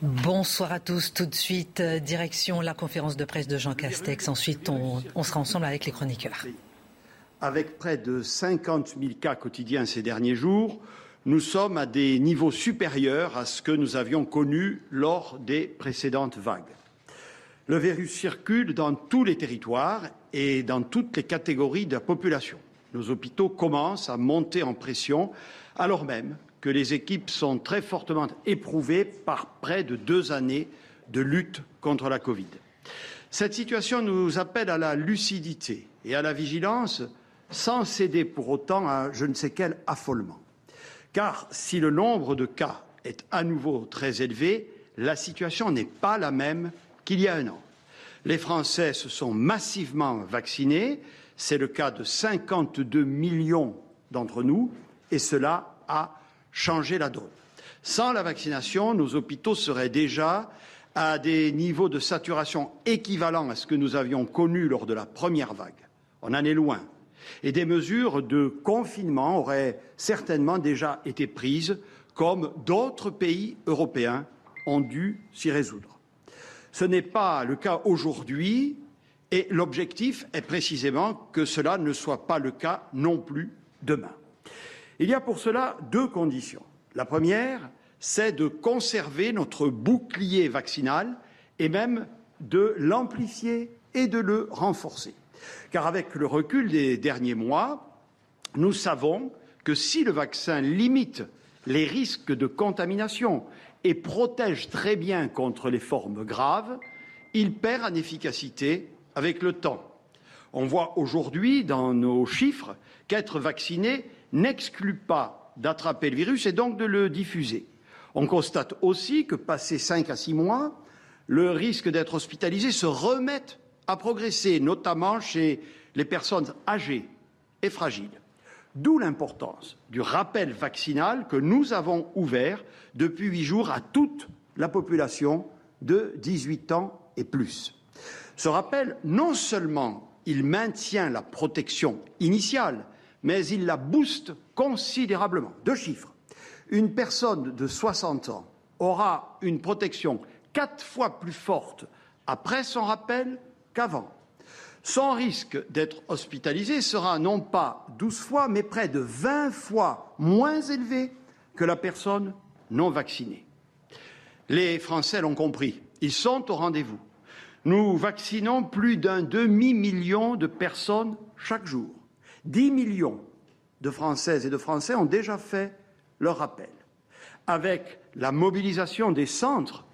Bonsoir à tous. Tout de suite, euh, direction la conférence de presse de Jean Castex. Ensuite, on, on sera ensemble avec les chroniqueurs. Avec près de 50 000 cas quotidiens ces derniers jours, nous sommes à des niveaux supérieurs à ce que nous avions connu lors des précédentes vagues. Le virus circule dans tous les territoires et dans toutes les catégories de la population. Nos hôpitaux commencent à monter en pression alors même que les équipes sont très fortement éprouvées par près de deux années de lutte contre la Covid. Cette situation nous appelle à la lucidité et à la vigilance sans céder pour autant à je ne sais quel affolement. Car si le nombre de cas est à nouveau très élevé, la situation n'est pas la même qu'il y a un an. Les Français se sont massivement vaccinés, c'est le cas de 52 millions d'entre nous, et cela a changé la donne. Sans la vaccination, nos hôpitaux seraient déjà à des niveaux de saturation équivalents à ce que nous avions connu lors de la première vague. On en est loin et des mesures de confinement auraient certainement déjà été prises, comme d'autres pays européens ont dû s'y résoudre. Ce n'est pas le cas aujourd'hui et l'objectif est précisément que cela ne soit pas le cas non plus demain. Il y a pour cela deux conditions. La première, c'est de conserver notre bouclier vaccinal et même de l'amplifier et de le renforcer. Car avec le recul des derniers mois, nous savons que si le vaccin limite les risques de contamination et protège très bien contre les formes graves, il perd en efficacité avec le temps. On voit aujourd'hui dans nos chiffres qu'être vacciné n'exclut pas d'attraper le virus et donc de le diffuser. On constate aussi que, passé cinq à six mois, le risque d'être hospitalisé se remet à progresser, notamment chez les personnes âgées et fragiles. D'où l'importance du rappel vaccinal que nous avons ouvert depuis huit jours à toute la population de 18 ans et plus. Ce rappel, non seulement il maintient la protection initiale, mais il la booste considérablement. Deux chiffres. Une personne de 60 ans aura une protection quatre fois plus forte après son rappel qu'avant. Son risque d'être hospitalisé sera non pas 12 fois, mais près de 20 fois moins élevé que la personne non vaccinée. Les Français l'ont compris, ils sont au rendez-vous. Nous vaccinons plus d'un demi-million de personnes chaque jour. 10 millions de Françaises et de Français ont déjà fait leur rappel. Avec la mobilisation des centres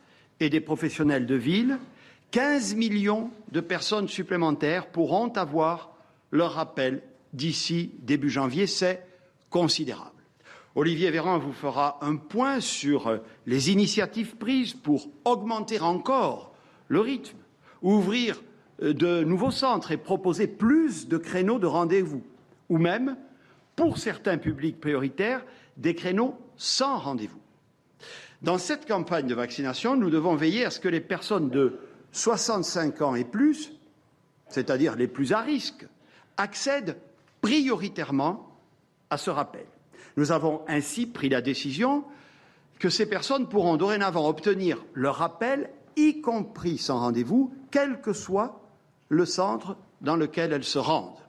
et des professionnels de ville, 15 millions de personnes supplémentaires pourront avoir leur rappel d'ici début janvier. C'est considérable. Olivier Véran vous fera un point sur les initiatives prises pour augmenter encore le rythme, ouvrir de nouveaux centres et proposer plus de créneaux de rendez-vous, ou même, pour certains publics prioritaires, des créneaux sans rendez-vous. Dans cette campagne de vaccination, nous devons veiller à ce que les personnes de 65 ans et plus, c'est-à-dire les plus à risque, accèdent prioritairement à ce rappel. Nous avons ainsi pris la décision que ces personnes pourront dorénavant obtenir leur rappel, y compris sans rendez-vous, quel que soit le centre dans lequel elles se rendent.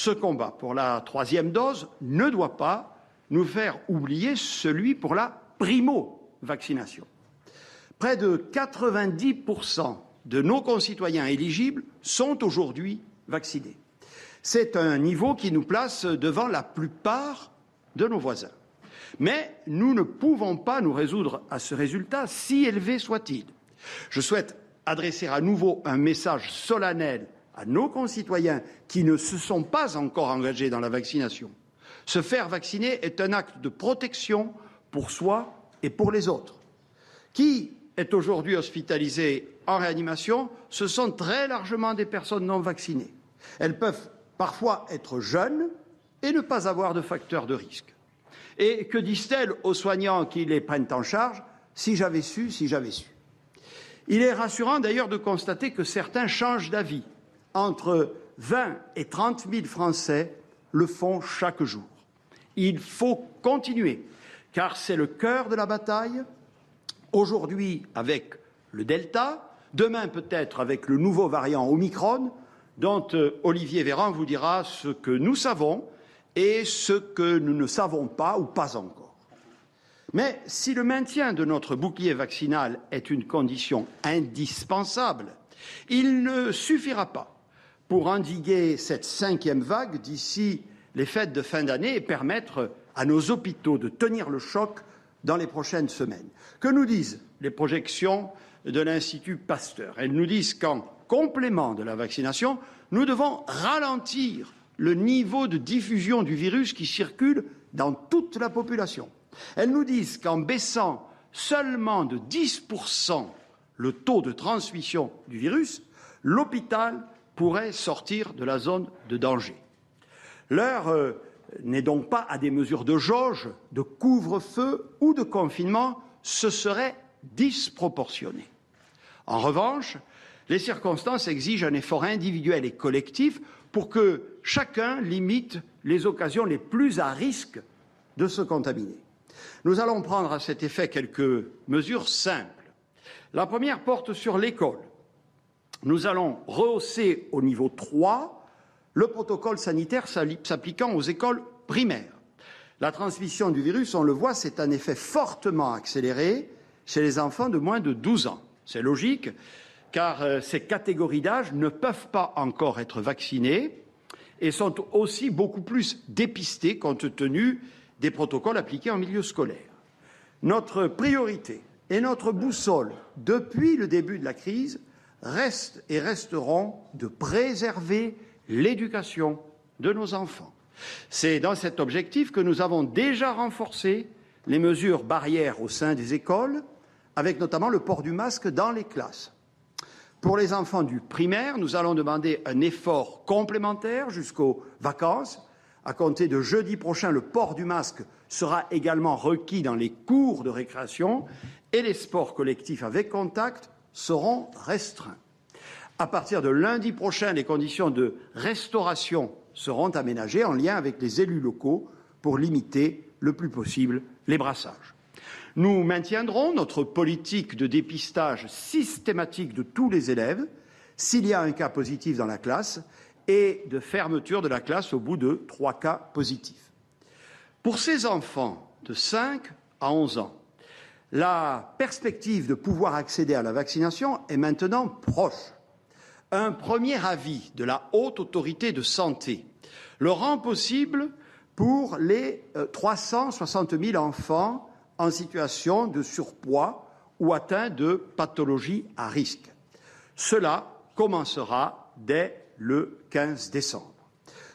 Ce combat pour la troisième dose ne doit pas nous faire oublier celui pour la primo-vaccination. Près de 90% de nos concitoyens éligibles sont aujourd'hui vaccinés. C'est un niveau qui nous place devant la plupart de nos voisins. Mais nous ne pouvons pas nous résoudre à ce résultat, si élevé soit-il. Je souhaite adresser à nouveau un message solennel à nos concitoyens qui ne se sont pas encore engagés dans la vaccination. Se faire vacciner est un acte de protection pour soi et pour les autres. Qui est aujourd'hui hospitalisé en réanimation Ce sont très largement des personnes non vaccinées. Elles peuvent parfois être jeunes et ne pas avoir de facteurs de risque. Et que disent-elles aux soignants qui les prennent en charge Si j'avais su, si j'avais su. Il est rassurant d'ailleurs de constater que certains changent d'avis. Entre 20 et 30 000 Français le font chaque jour. Il faut continuer, car c'est le cœur de la bataille. Aujourd'hui, avec le Delta, demain peut-être avec le nouveau variant Omicron, dont euh, Olivier Véran vous dira ce que nous savons et ce que nous ne savons pas ou pas encore. Mais si le maintien de notre bouclier vaccinal est une condition indispensable, il ne suffira pas pour endiguer cette cinquième vague d'ici les fêtes de fin d'année et permettre à nos hôpitaux de tenir le choc dans les prochaines semaines. Que nous disent les projections de l'Institut Pasteur? Elles nous disent qu'en complément de la vaccination, nous devons ralentir le niveau de diffusion du virus qui circule dans toute la population. Elles nous disent qu'en baissant seulement de 10% le taux de transmission du virus, l'hôpital pourrait sortir de la zone de danger. L'heure euh, n'est donc pas à des mesures de jauge, de couvre-feu ou de confinement, ce serait disproportionné. En revanche, les circonstances exigent un effort individuel et collectif pour que chacun limite les occasions les plus à risque de se contaminer. Nous allons prendre à cet effet quelques mesures simples. La première porte sur l'école. Nous allons rehausser au niveau 3 le protocole sanitaire s'appliquant aux écoles primaires. La transmission du virus, on le voit, c'est un effet fortement accéléré chez les enfants de moins de 12 ans. C'est logique, car euh, ces catégories d'âge ne peuvent pas encore être vaccinées et sont aussi beaucoup plus dépistées compte tenu des protocoles appliqués en milieu scolaire. Notre priorité et notre boussole depuis le début de la crise restent et resteront de préserver l'éducation de nos enfants. C'est dans cet objectif que nous avons déjà renforcé les mesures barrières au sein des écoles, avec notamment le port du masque dans les classes. Pour les enfants du primaire, nous allons demander un effort complémentaire jusqu'aux vacances. À compter de jeudi prochain, le port du masque sera également requis dans les cours de récréation et les sports collectifs avec contact seront restreints. À partir de lundi prochain, les conditions de restauration seront aménagées en lien avec les élus locaux pour limiter le plus possible les brassages. Nous maintiendrons notre politique de dépistage systématique de tous les élèves s'il y a un cas positif dans la classe et de fermeture de la classe au bout de trois cas positifs. Pour ces enfants de 5 à 11 ans, la perspective de pouvoir accéder à la vaccination est maintenant proche un premier avis de la haute autorité de santé le rend possible pour les 360 euh, 000 enfants en situation de surpoids ou atteints de pathologies à risque. Cela commencera dès le 15 décembre.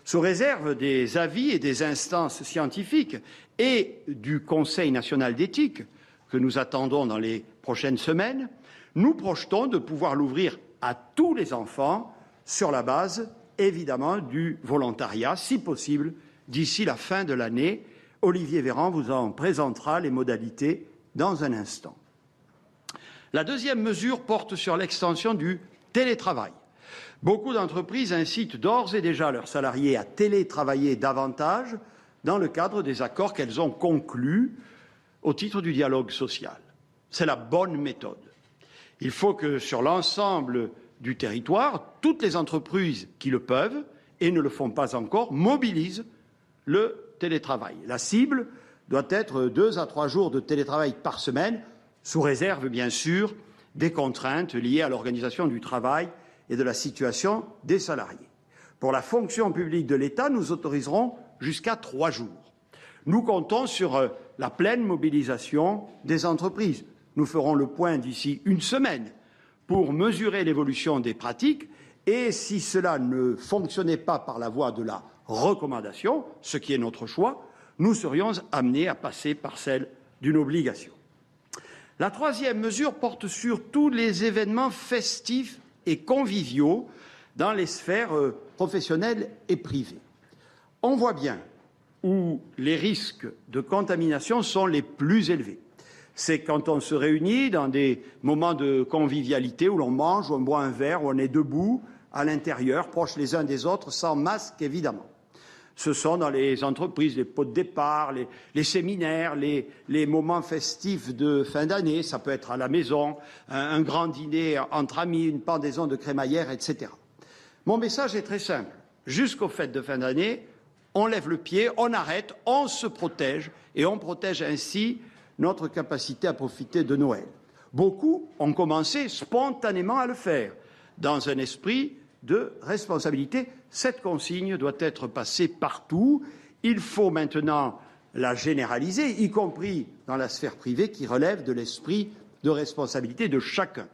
Sous réserve des avis et des instances scientifiques et du Conseil national d'éthique que nous attendons dans les prochaines semaines, nous projetons de pouvoir l'ouvrir à tous les enfants sur la base, évidemment, du volontariat, si possible, d'ici la fin de l'année. Olivier Véran vous en présentera les modalités dans un instant. La deuxième mesure porte sur l'extension du télétravail. Beaucoup d'entreprises incitent d'ores et déjà leurs salariés à télétravailler davantage dans le cadre des accords qu'elles ont conclus au titre du dialogue social. C'est la bonne méthode. Il faut que sur l'ensemble du territoire, toutes les entreprises qui le peuvent et ne le font pas encore mobilisent le télétravail. La cible doit être deux à trois jours de télétravail par semaine, sous réserve bien sûr des contraintes liées à l'organisation du travail et de la situation des salariés. Pour la fonction publique de l'État, nous autoriserons jusqu'à trois jours. Nous comptons sur euh, la pleine mobilisation des entreprises. Nous ferons le point d'ici une semaine pour mesurer l'évolution des pratiques et si cela ne fonctionnait pas par la voie de la recommandation, ce qui est notre choix, nous serions amenés à passer par celle d'une obligation. La troisième mesure porte sur tous les événements festifs et conviviaux dans les sphères euh, professionnelles et privées. On voit bien où les risques de contamination sont les plus élevés. C'est quand on se réunit dans des moments de convivialité où l'on mange, où on boit un verre, où on est debout à l'intérieur, proches les uns des autres, sans masque évidemment ce sont dans les entreprises, les pots de départ, les, séminaires, les, moments festifs de fin d'année, ça peut être à la maison, un, grand dîner entre amis, une pendaison de crémaillère, etc. Mon message est très simple. Jusqu'aux fêtes de fin d'année, on lève le pied, on arrête, on se protège et on protège ainsi notre capacité à profiter de Noël. Beaucoup ont commencé spontanément à le faire, dans un esprit de responsabilité. Cette consigne doit être passée partout. Il faut maintenant la généraliser, y compris dans la sphère privée qui relève de l'esprit de responsabilité de chacun.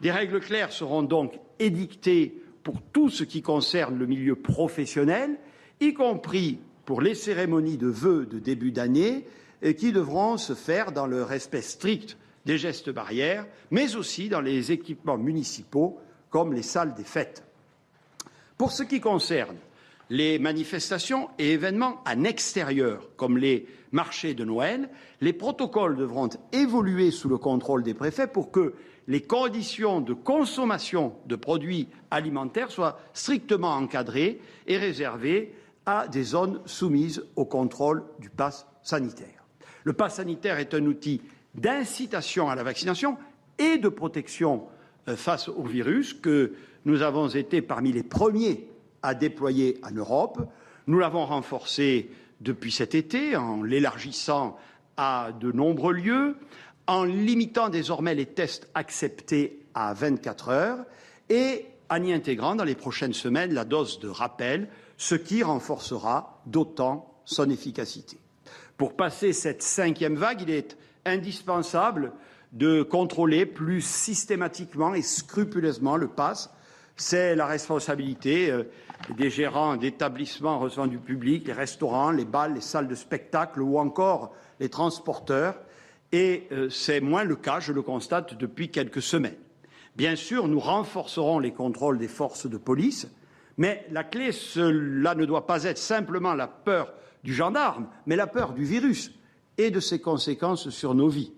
Des règles claires seront donc édictées pour tout ce qui concerne le milieu professionnel, y compris pour les cérémonies de vœux de début d'année, qui devront se faire dans le respect strict des gestes barrières, mais aussi dans les équipements municipaux comme les salles des fêtes. Pour ce qui concerne les manifestations et événements en extérieur, comme les marchés de Noël, les protocoles devront évoluer sous le contrôle des préfets pour que les conditions de consommation de produits alimentaires soient strictement encadrées et réservées à des zones soumises au contrôle du pass sanitaire. Le pass sanitaire est un outil d'incitation à la vaccination et de protection euh, face au virus que nous avons été parmi les premiers à déployer en Europe. Nous l'avons renforcé depuis cet été en l'élargissant à de nombreux lieux, en limitant désormais les tests acceptés à 24 heures et en y intégrant dans les prochaines semaines la dose de rappel, ce qui renforcera d'autant son efficacité. Pour passer cette cinquième vague, il est indispensable de contrôler plus systématiquement et scrupuleusement le pass c'est la responsabilité euh, des gérants d'établissements recevant du public, les restaurants, les bals, les salles de spectacle ou encore les transporteurs. Et euh, c'est moins le cas, je le constate depuis quelques semaines. Bien sûr, nous renforcerons les contrôles des forces de police, mais la clé, cela ne doit pas être simplement la peur du gendarme, mais la peur du virus et de ses conséquences sur nos vies.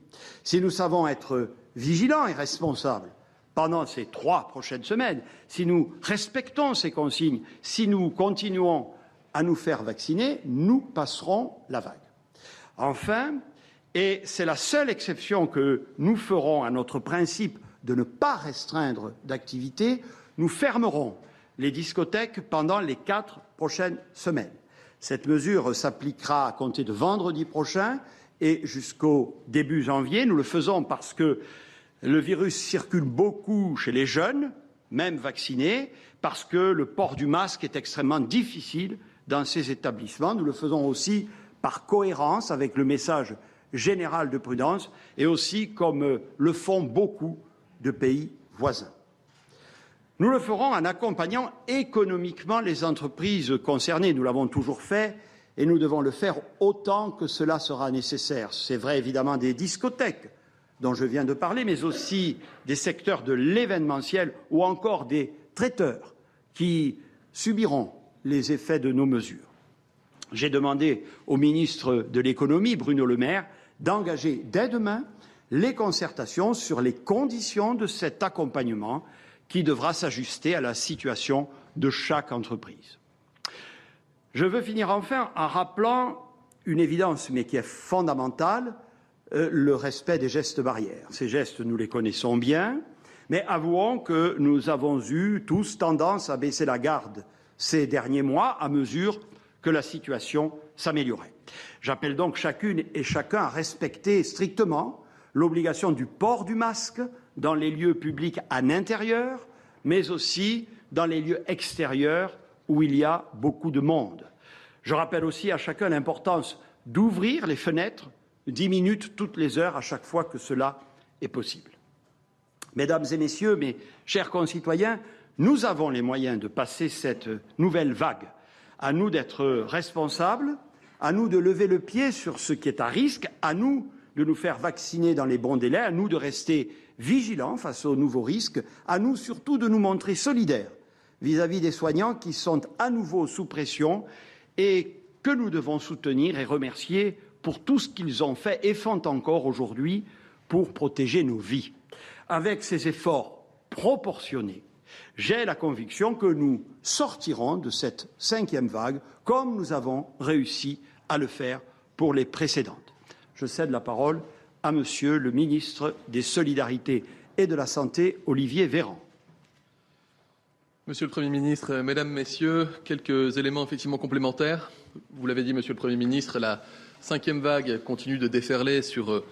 Si nous savons être vigilants et responsables, pendant ces trois prochaines semaines, si nous respectons ces consignes, si nous continuons à nous faire vacciner, nous passerons la vague. Enfin, et c'est la seule exception que nous ferons à notre principe de ne pas restreindre d'activité, nous fermerons les discothèques pendant les quatre prochaines semaines. Cette mesure s'appliquera à compter de vendredi prochain et jusqu'au début janvier. Nous le faisons parce que le virus circule beaucoup chez les jeunes, même vaccinés, parce que le port du masque est extrêmement difficile dans ces établissements. Nous le faisons aussi par cohérence avec le message général de prudence et aussi comme le font beaucoup de pays voisins. Nous le ferons en accompagnant économiquement les entreprises concernées. Nous l'avons toujours fait et nous devons le faire autant que cela sera nécessaire. C'est vrai évidemment des discothèques, dont je viens de parler, mais aussi des secteurs de l'événementiel ou encore des traiteurs qui subiront les effets de nos mesures. J'ai demandé au ministre de l'économie, Bruno Le Maire, d'engager dès demain les concertations sur les conditions de cet accompagnement qui devra s'ajuster à la situation de chaque entreprise. Je veux finir enfin en rappelant une évidence, mais qui est fondamentale, euh, le respect des gestes barrières. Ces gestes, nous les connaissons bien, mais avouons que nous avons eu tous tendance à baisser la garde ces derniers mois à mesure que la situation s'améliorait. J'appelle donc chacune et chacun à respecter strictement l'obligation du port du masque dans les lieux publics en intérieur, mais aussi dans les lieux extérieurs où il y a beaucoup de monde. Je rappelle aussi à chacun l'importance d'ouvrir les fenêtres dix minutes toutes les heures à chaque fois que cela est possible. Mesdames et Messieurs, mes chers concitoyens, nous avons les moyens de passer cette nouvelle vague. À nous d'être responsables, à nous de lever le pied sur ce qui est à risque, à nous de nous faire vacciner dans les bons délais, à nous de rester vigilants face aux nouveaux risques, à nous surtout de nous montrer solidaires vis-à-vis des soignants qui sont à nouveau sous pression et que nous devons soutenir et remercier pour tout ce qu'ils ont fait et font encore aujourd'hui pour protéger nos vies. Avec ces efforts proportionnés, j'ai la conviction que nous sortirons de cette cinquième vague comme nous avons réussi à le faire pour les précédentes. Je cède la parole à Monsieur le ministre des Solidarités et de la Santé, Olivier Véran. Monsieur le Premier ministre, Mesdames, Messieurs, quelques éléments effectivement complémentaires. Vous l'avez dit, Monsieur le Premier ministre, la cinquième vague continue de déferler sur euh,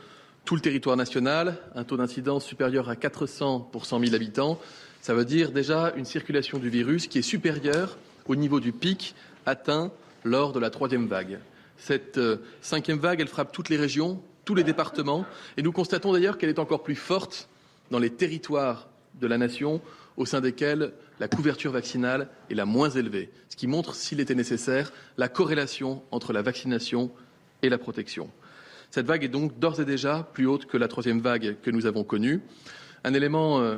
tout le territoire national, un taux d'incidence supérieur à 400 pour 100 000 habitants. Ça veut dire déjà une circulation du virus qui est supérieure au niveau du pic atteint lors de la troisième vague. Cette euh, cinquième vague, elle frappe toutes les régions, tous les départements, et nous constatons d'ailleurs qu'elle est encore plus forte dans les territoires de la nation au sein desquels la couverture vaccinale est la moins élevée, ce qui montre, s'il était nécessaire, la corrélation entre la vaccination et la protection. Cette vague est donc d'ores et déjà plus haute que la troisième vague que nous avons connue. Un élément euh,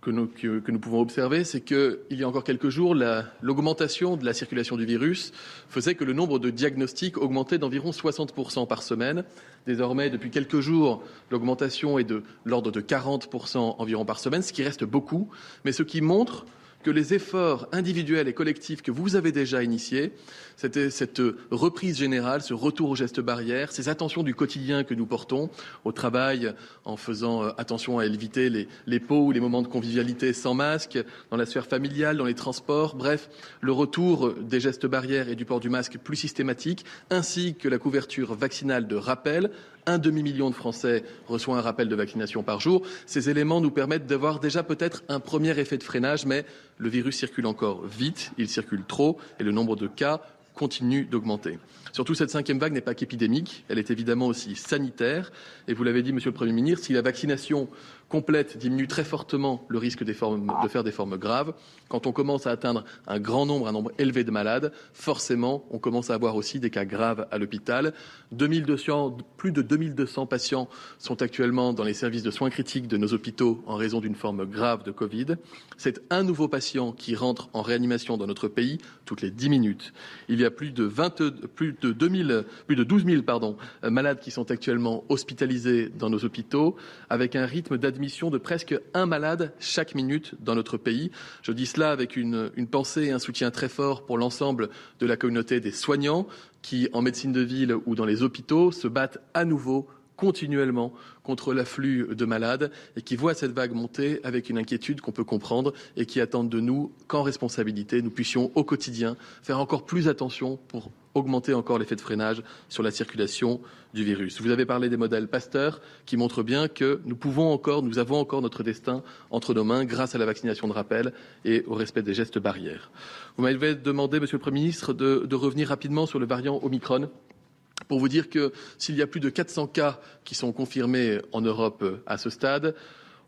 que nous, que, nous, pouvons observer, c'est qu'il y a encore quelques jours, l'augmentation de la circulation du virus faisait que le nombre de diagnostics augmentait d'environ 60% par semaine. Désormais, depuis quelques jours, l'augmentation est de l'ordre de 40% environ par semaine, ce qui reste beaucoup, mais ce qui montre que les efforts individuels et collectifs que vous avez déjà initiés, c'était cette reprise générale, ce retour aux gestes barrières, ces attentions du quotidien que nous portons au travail en faisant euh, attention à éviter les, les pots ou les moments de convivialité sans masque, dans la sphère familiale, dans les transports, bref, le retour des gestes barrières et du port du masque plus systématique, ainsi que la couverture vaccinale de rappel un demi-million de Français reçoit un rappel de vaccination par jour. Ces éléments nous permettent d'avoir déjà peut-être un premier effet de freinage, mais le virus circule encore vite, il circule trop, et le nombre de cas continue d'augmenter. Surtout, cette cinquième vague n'est pas qu'épidémique, elle est évidemment aussi sanitaire. Et vous l'avez dit, Monsieur le Premier ministre, si la vaccination complète diminue très fortement le risque de faire des formes graves. Quand on commence à atteindre un grand nombre, un nombre élevé de malades, forcément, on commence à avoir aussi des cas graves à l'hôpital. plus de 2200 patients sont actuellement dans les services de soins critiques de nos hôpitaux en raison d'une forme grave de Covid. C'est un nouveau patient qui rentre en réanimation dans notre pays toutes les 10 minutes. Il y a plus de, 20, plus de, 2000, plus de 12 000 pardon, malades qui sont actuellement hospitalisés dans nos hôpitaux avec un rythme d'admission mission de presque un malade chaque minute dans notre pays. Je dis cela avec une, une pensée et un soutien très fort pour l'ensemble de la communauté des soignants qui, en médecine de ville ou dans les hôpitaux, se battent à nouveau continuellement contre l'afflux de malades et qui voient cette vague monter avec une inquiétude qu'on peut comprendre et qui attendent de nous qu'en responsabilité, nous puissions au quotidien faire encore plus attention pour augmenter encore l'effet de freinage sur la circulation du virus. Vous avez parlé des modèles Pasteur qui montrent bien que nous pouvons encore, nous avons encore notre destin entre nos mains grâce à la vaccination de rappel et au respect des gestes barrières. Vous m'avez demandé, Monsieur le Premier ministre, de, de revenir rapidement sur le variant Omicron pour vous dire que s'il y a plus de 400 cas qui sont confirmés en Europe à ce stade,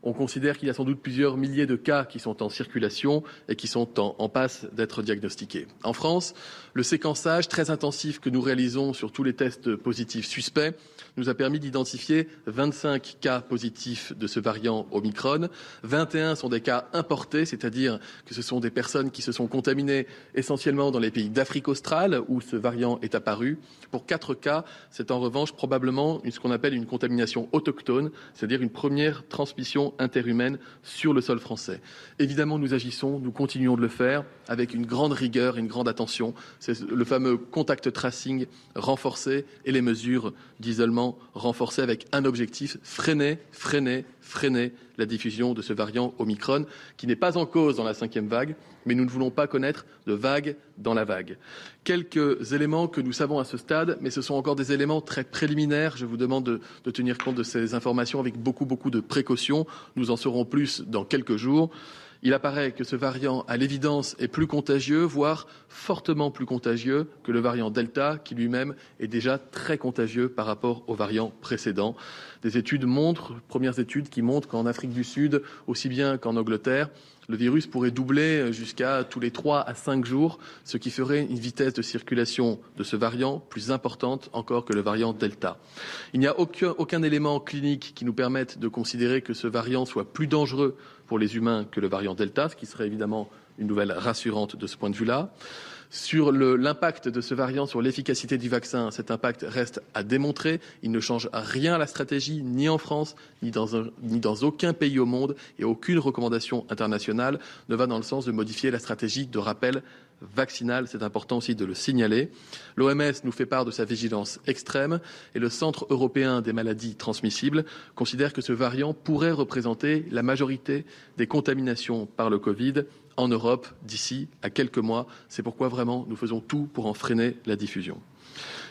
on considère qu'il y a sans doute plusieurs milliers de cas qui sont en circulation et qui sont en, passe d'être diagnostiqués. En France, le séquençage très intensif que nous réalisons sur tous les tests positifs suspects nous a permis d'identifier 25 cas positifs de ce variant Omicron. 21 sont des cas importés, c'est-à-dire que ce sont des personnes qui se sont contaminées essentiellement dans les pays d'Afrique australe où ce variant est apparu. Pour quatre cas, c'est en revanche probablement ce qu'on appelle une contamination autochtone, c'est-à-dire une première transmission interhumaine sur le sol français. Évidemment, nous agissons, nous continuons de le faire avec une grande rigueur et une grande attention. C'est le fameux contact tracing renforcé et les mesures d'isolement renforcées avec un objectif, freiner, freiner, freiner la diffusion de ce variant Omicron qui n'est pas en cause dans la cinquième vague, mais nous ne voulons pas connaître de vague dans la vague. Quelques éléments que nous savons à ce stade, mais ce sont encore des éléments très préliminaires. Je vous demande de, tenir compte de ces informations avec beaucoup, beaucoup de précautions. Nous en saurons plus dans quelques jours. Il apparaît que ce variant, à l'évidence, est plus contagieux, voire fortement plus contagieux que le variant Delta, qui lui-même est déjà très contagieux par rapport au variant précédent. Des études montrent, premières études qui montrent qu'en Afrique du Sud, aussi bien qu'en Angleterre, le virus pourrait doubler jusqu'à tous les 3 à 5 jours, ce qui ferait une vitesse de circulation de ce variant plus importante encore que le variant Delta. Il n'y a aucun, aucun élément clinique qui nous permette de considérer que ce variant soit plus dangereux pour les humains que le variant Delta, ce qui serait évidemment une nouvelle rassurante de ce point de vue-là. Sur l'impact de ce variant sur l'efficacité du vaccin, cet impact reste à démontrer. Il ne change rien à la stratégie, ni en France, ni dans, ni dans aucun pays au monde, et aucune recommandation internationale ne va dans le sens de modifier la stratégie de rappel vaccinal. C'est important aussi de le signaler. L'OMS nous fait part de sa vigilance extrême et le Centre européen des maladies transmissibles considère que ce variant pourrait représenter la majorité des contaminations par le Covid en Europe d'ici à quelques mois. C'est pourquoi vraiment nous faisons tout pour en freiner la diffusion.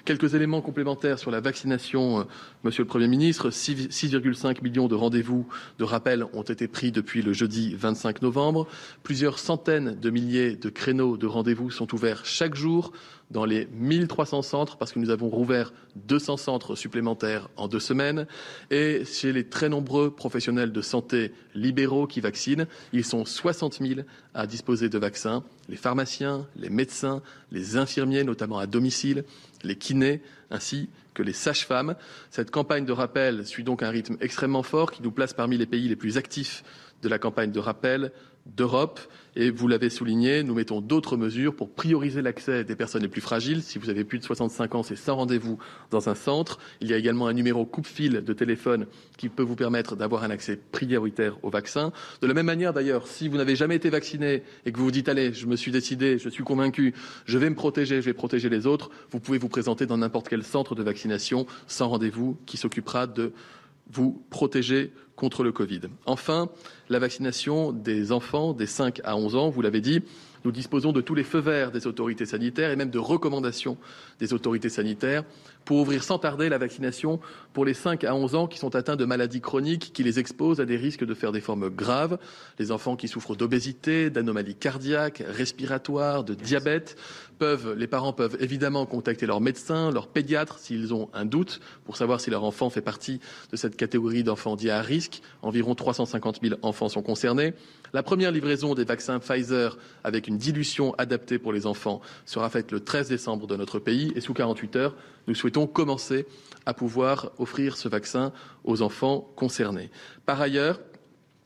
Quelques éléments complémentaires sur la vaccination, euh, Monsieur le Premier ministre. 6,5 millions de rendez-vous de rappel ont été pris depuis le jeudi 25 novembre. Plusieurs centaines de milliers de créneaux de rendez-vous sont ouverts chaque jour dans les 1300 centres, parce que nous avons rouvert 200 centres supplémentaires en deux semaines, et chez les très nombreux professionnels de santé libéraux qui vaccinent, ils sont 60 000 à disposer de vaccins, les pharmaciens, les médecins, les infirmiers, notamment à domicile, les kinés, ainsi que les sages-femmes. Cette campagne de rappel suit donc un rythme extrêmement fort qui nous place parmi les pays les plus actifs de la campagne de rappel d'Europe. Et vous l'avez souligné, nous mettons d'autres mesures pour prioriser l'accès des personnes les plus fragiles. Si vous avez plus de 65 ans, c'est sans rendez-vous dans un centre. Il y a également un numéro coupe-fil de téléphone qui peut vous permettre d'avoir un accès prioritaire au vaccin. De la même manière, d'ailleurs, si vous n'avez jamais été vacciné et que vous vous dites, allez, je me suis décidé, je suis convaincu, je vais me protéger, je vais protéger les autres, vous pouvez vous présenter dans n'importe quel centre de vaccination sans rendez-vous qui s'occupera de vous protéger contre le Covid. Enfin, la vaccination des enfants des 5 à 11 ans, vous l'avez dit, nous disposons de tous les feux verts des autorités sanitaires et même de recommandations des autorités sanitaires pour ouvrir sans tarder la vaccination pour les 5 à 11 ans qui sont atteints de maladies chroniques qui les exposent à des risques de faire des formes graves. Les enfants qui souffrent d'obésité, d'anomalies cardiaques, respiratoires, de diabète peuvent, les parents peuvent évidemment contacter leur médecin, leur pédiatre s'ils ont un doute pour savoir si leur enfant fait partie de cette catégorie d'enfants dits à risque. Environ 350 000 enfants sont concernés. La première livraison des vaccins Pfizer avec une dilution adaptée pour les enfants sera faite le 13 décembre dans notre pays et sous 48 heures, nous souhaitons commencer à pouvoir offrir ce vaccin aux enfants concernés? Par ailleurs,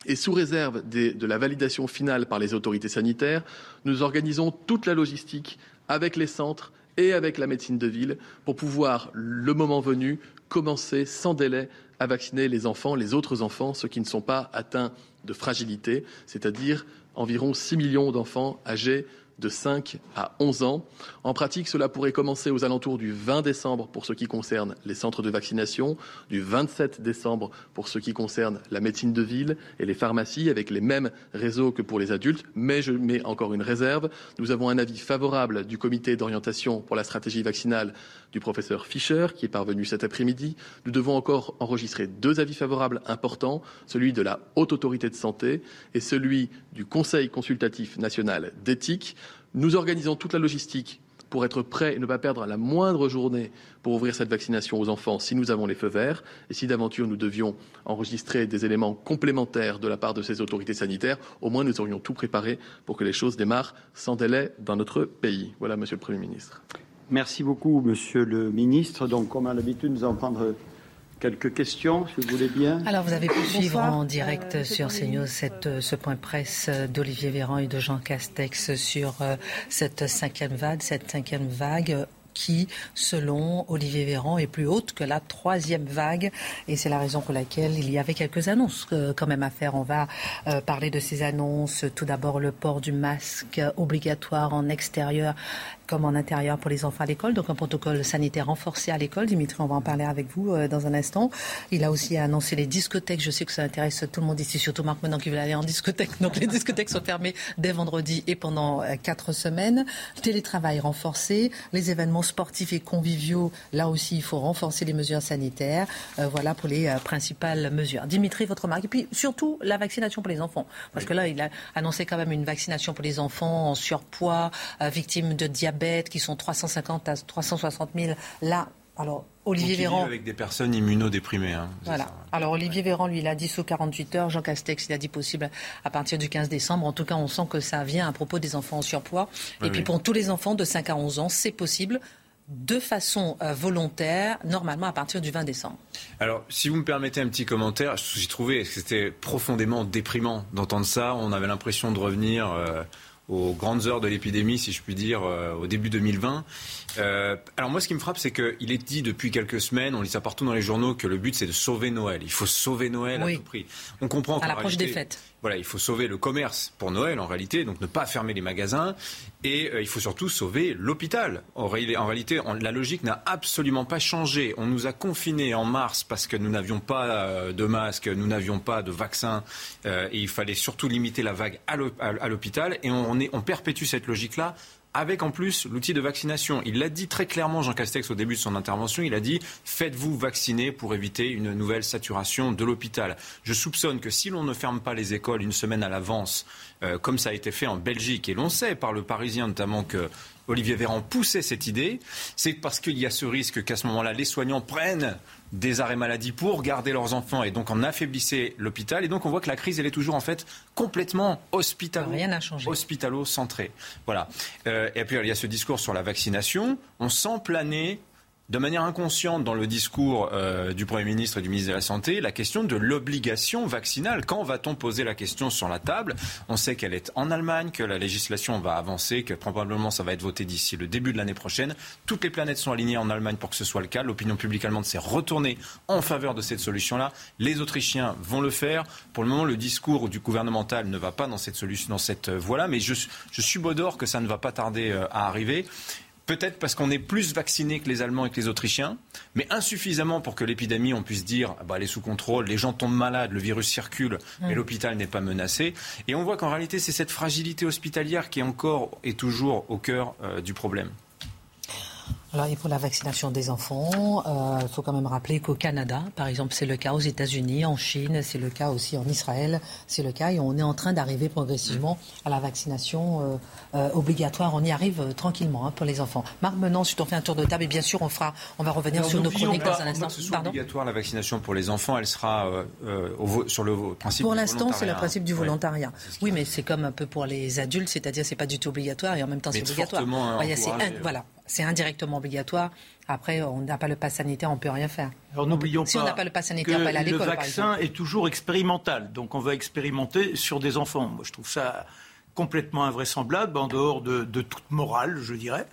et sous réserve de la validation finale par les autorités sanitaires, nous organisons toute la logistique avec les centres et avec la médecine de ville pour pouvoir, le moment venu, commencer sans délai à vacciner les enfants, les autres enfants, ceux qui ne sont pas atteints de fragilité, c'est-à-dire environ 6 millions d'enfants âgés de 5 à 11 ans. En pratique, cela pourrait commencer aux alentours du 20 décembre pour ce qui concerne les centres de vaccination, du 27 décembre pour ce qui concerne la médecine de ville et les pharmacies avec les mêmes réseaux que pour les adultes. Mais je mets encore une réserve. Nous avons un avis favorable du comité d'orientation pour la stratégie vaccinale du professeur Fischer qui est parvenu cet après-midi. Nous devons encore enregistrer deux avis favorables importants, celui de la Haute Autorité de Santé et celui du Conseil consultatif national d'éthique. Nous organisons toute la logistique pour être prêts et ne pas perdre la moindre journée pour ouvrir cette vaccination aux enfants si nous avons les feux verts et si d'aventure nous devions enregistrer des éléments complémentaires de la part de ces autorités sanitaires, au moins nous aurions tout préparé pour que les choses démarrent sans délai dans notre pays. Voilà, Monsieur le Premier ministre. Merci beaucoup, Monsieur le Ministre. Donc, comme à l'habitude, nous allons prendre quelques questions, si vous voulez bien. Alors, vous avez pu suivre en direct euh, sur CNews cette, ce point presse d'Olivier Véran et de Jean Castex sur euh, cette cinquième vague, cette cinquième vague qui, selon Olivier Véran, est plus haute que la troisième vague. Et c'est la raison pour laquelle il y avait quelques annonces euh, quand même à faire. On va euh, parler de ces annonces. Tout d'abord, le port du masque obligatoire en extérieur comme en intérieur pour les enfants à l'école, donc un protocole sanitaire renforcé à l'école. Dimitri, on va en parler avec vous euh, dans un instant. Il a aussi annoncé les discothèques. Je sais que ça intéresse tout le monde ici, surtout Marc maintenant qui veut aller en discothèque. Donc les discothèques sont fermées dès vendredi et pendant quatre semaines. Télétravail renforcé, les événements sportifs et conviviaux, là aussi, il faut renforcer les mesures sanitaires. Euh, voilà pour les euh, principales mesures. Dimitri, votre remarque. Et puis surtout, la vaccination pour les enfants. Parce que là, il a annoncé quand même une vaccination pour les enfants en surpoids, euh, victimes de diabète, qui sont 350 à 360 000. Là, Alors, Olivier Véran. avec des personnes immunodéprimées. Hein, voilà. Alors, Olivier Véran, lui, il a dit sous 48 heures. Jean Castex, il a dit possible à partir du 15 décembre. En tout cas, on sent que ça vient à propos des enfants en surpoids. Et puis, pour tous les enfants de 5 à 11 ans, c'est possible de façon euh, volontaire, normalement à partir du 20 décembre. Alors, si vous me permettez un petit commentaire, j'ai trouvé que c'était profondément déprimant d'entendre ça? On avait l'impression de revenir euh, aux grandes heures de l'épidémie, si je puis dire, euh, au début 2020. alors moi, ce qui me frappe, c'est qu'il est dit depuis quelques semaines, on lit ça partout dans les journaux, que le but c'est de sauver Noël. Il faut sauver Noël à tout prix. On comprend à l'approche des fêtes. Voilà, il faut sauver le commerce pour Noël en réalité, donc ne pas fermer les magasins. Et euh, il faut surtout sauver l'hôpital. En, réalité, la logique n'a absolument pas changé. On nous a confinés en mars parce que nous n'avions pas euh, de masques, nous n'avions pas de vaccins, euh, et il fallait surtout limiter la vague à l'hôpital. Et on, on perpétue cette logique-là avec en plus l'outil de vaccination. Il l'a dit très clairement, Jean Castex, au début de son intervention, il a dit faites-vous vacciner pour éviter une nouvelle saturation de l'hôpital. Je soupçonne que si l'on ne ferme pas les écoles une semaine à l'avance, euh, comme ça a été fait en Belgique, et l'on sait par le Parisien notamment que Olivier Véran poussait cette idée, c'est parce qu'il y a ce risque qu'à ce moment-là, les soignants prennent des arrêts maladie pour garder leurs enfants et donc en affaiblissait l'hôpital. Et donc on voit que la crise, elle est toujours en fait complètement hospitalo, hospitalo-centrée. Voilà. Euh, et puis il y a ce discours sur la vaccination. On sent planer de manière inconsciente dans le discours euh, du Premier ministre et du ministre de la Santé la question de l'obligation vaccinale. Quand va-t-on poser la question sur la table? On sait qu'elle est en Allemagne, que la législation va avancer, que probablement ça va être voté d'ici le début de l'année prochaine. Toutes les planètes sont alignées en Allemagne pour que ce soit le cas. L'opinion publique allemande s'est retournée en faveur de cette solution-là. Les Autrichiens vont le faire. Pour le moment, le discours du gouvernemental ne va pas dans cette solution, dans cette voie-là, mais je, je suis d'or que ça ne va pas tarder euh, à arriver. Peut-être parce qu'on est plus vacciné que les Allemands et que les Autrichiens, mais insuffisamment pour que l'épidémie, on puisse dire, ah bah, elle est sous contrôle, les gens tombent malades, le virus circule, mais mm. l'hôpital n'est pas menacé. Et on voit qu'en réalité, c'est cette fragilité hospitalière qui est encore et toujours au cœur euh, du problème. Alors, et pour la vaccination des enfants, il euh, faut quand même rappeler qu'au Canada, par exemple, c'est le cas aux États-Unis, en Chine, c'est le cas aussi en Israël, c'est le cas, et on est en train d'arriver progressivement à la vaccination euh, euh, obligatoire. On y arrive tranquillement hein, pour les enfants. Marc Menant, si on fait un tour de table, et bien sûr, on fera, on va revenir sur nos chroniques dans un instant. Ce obligatoire la vaccination pour les enfants, elle sera au, sur le principe. Pour l'instant, c'est le principe du volontariat. Oui, mais c'est comme un peu pour les adultes, c'est-à-dire c'est pas du tout obligatoire et en même temps c'est obligatoire. voilà, c'est indirectement obligatoire. Après, on n'a pas le pass sanitaire, on ne peut rien faire. Alors n'oublions pas, on n'a pas le pass sanitaire, que le vaccin est toujours expérimental. Donc on va expérimenter sur des enfants. Moi, je trouve ça complètement invraisemblable, en dehors de, de toute morale, je dirais.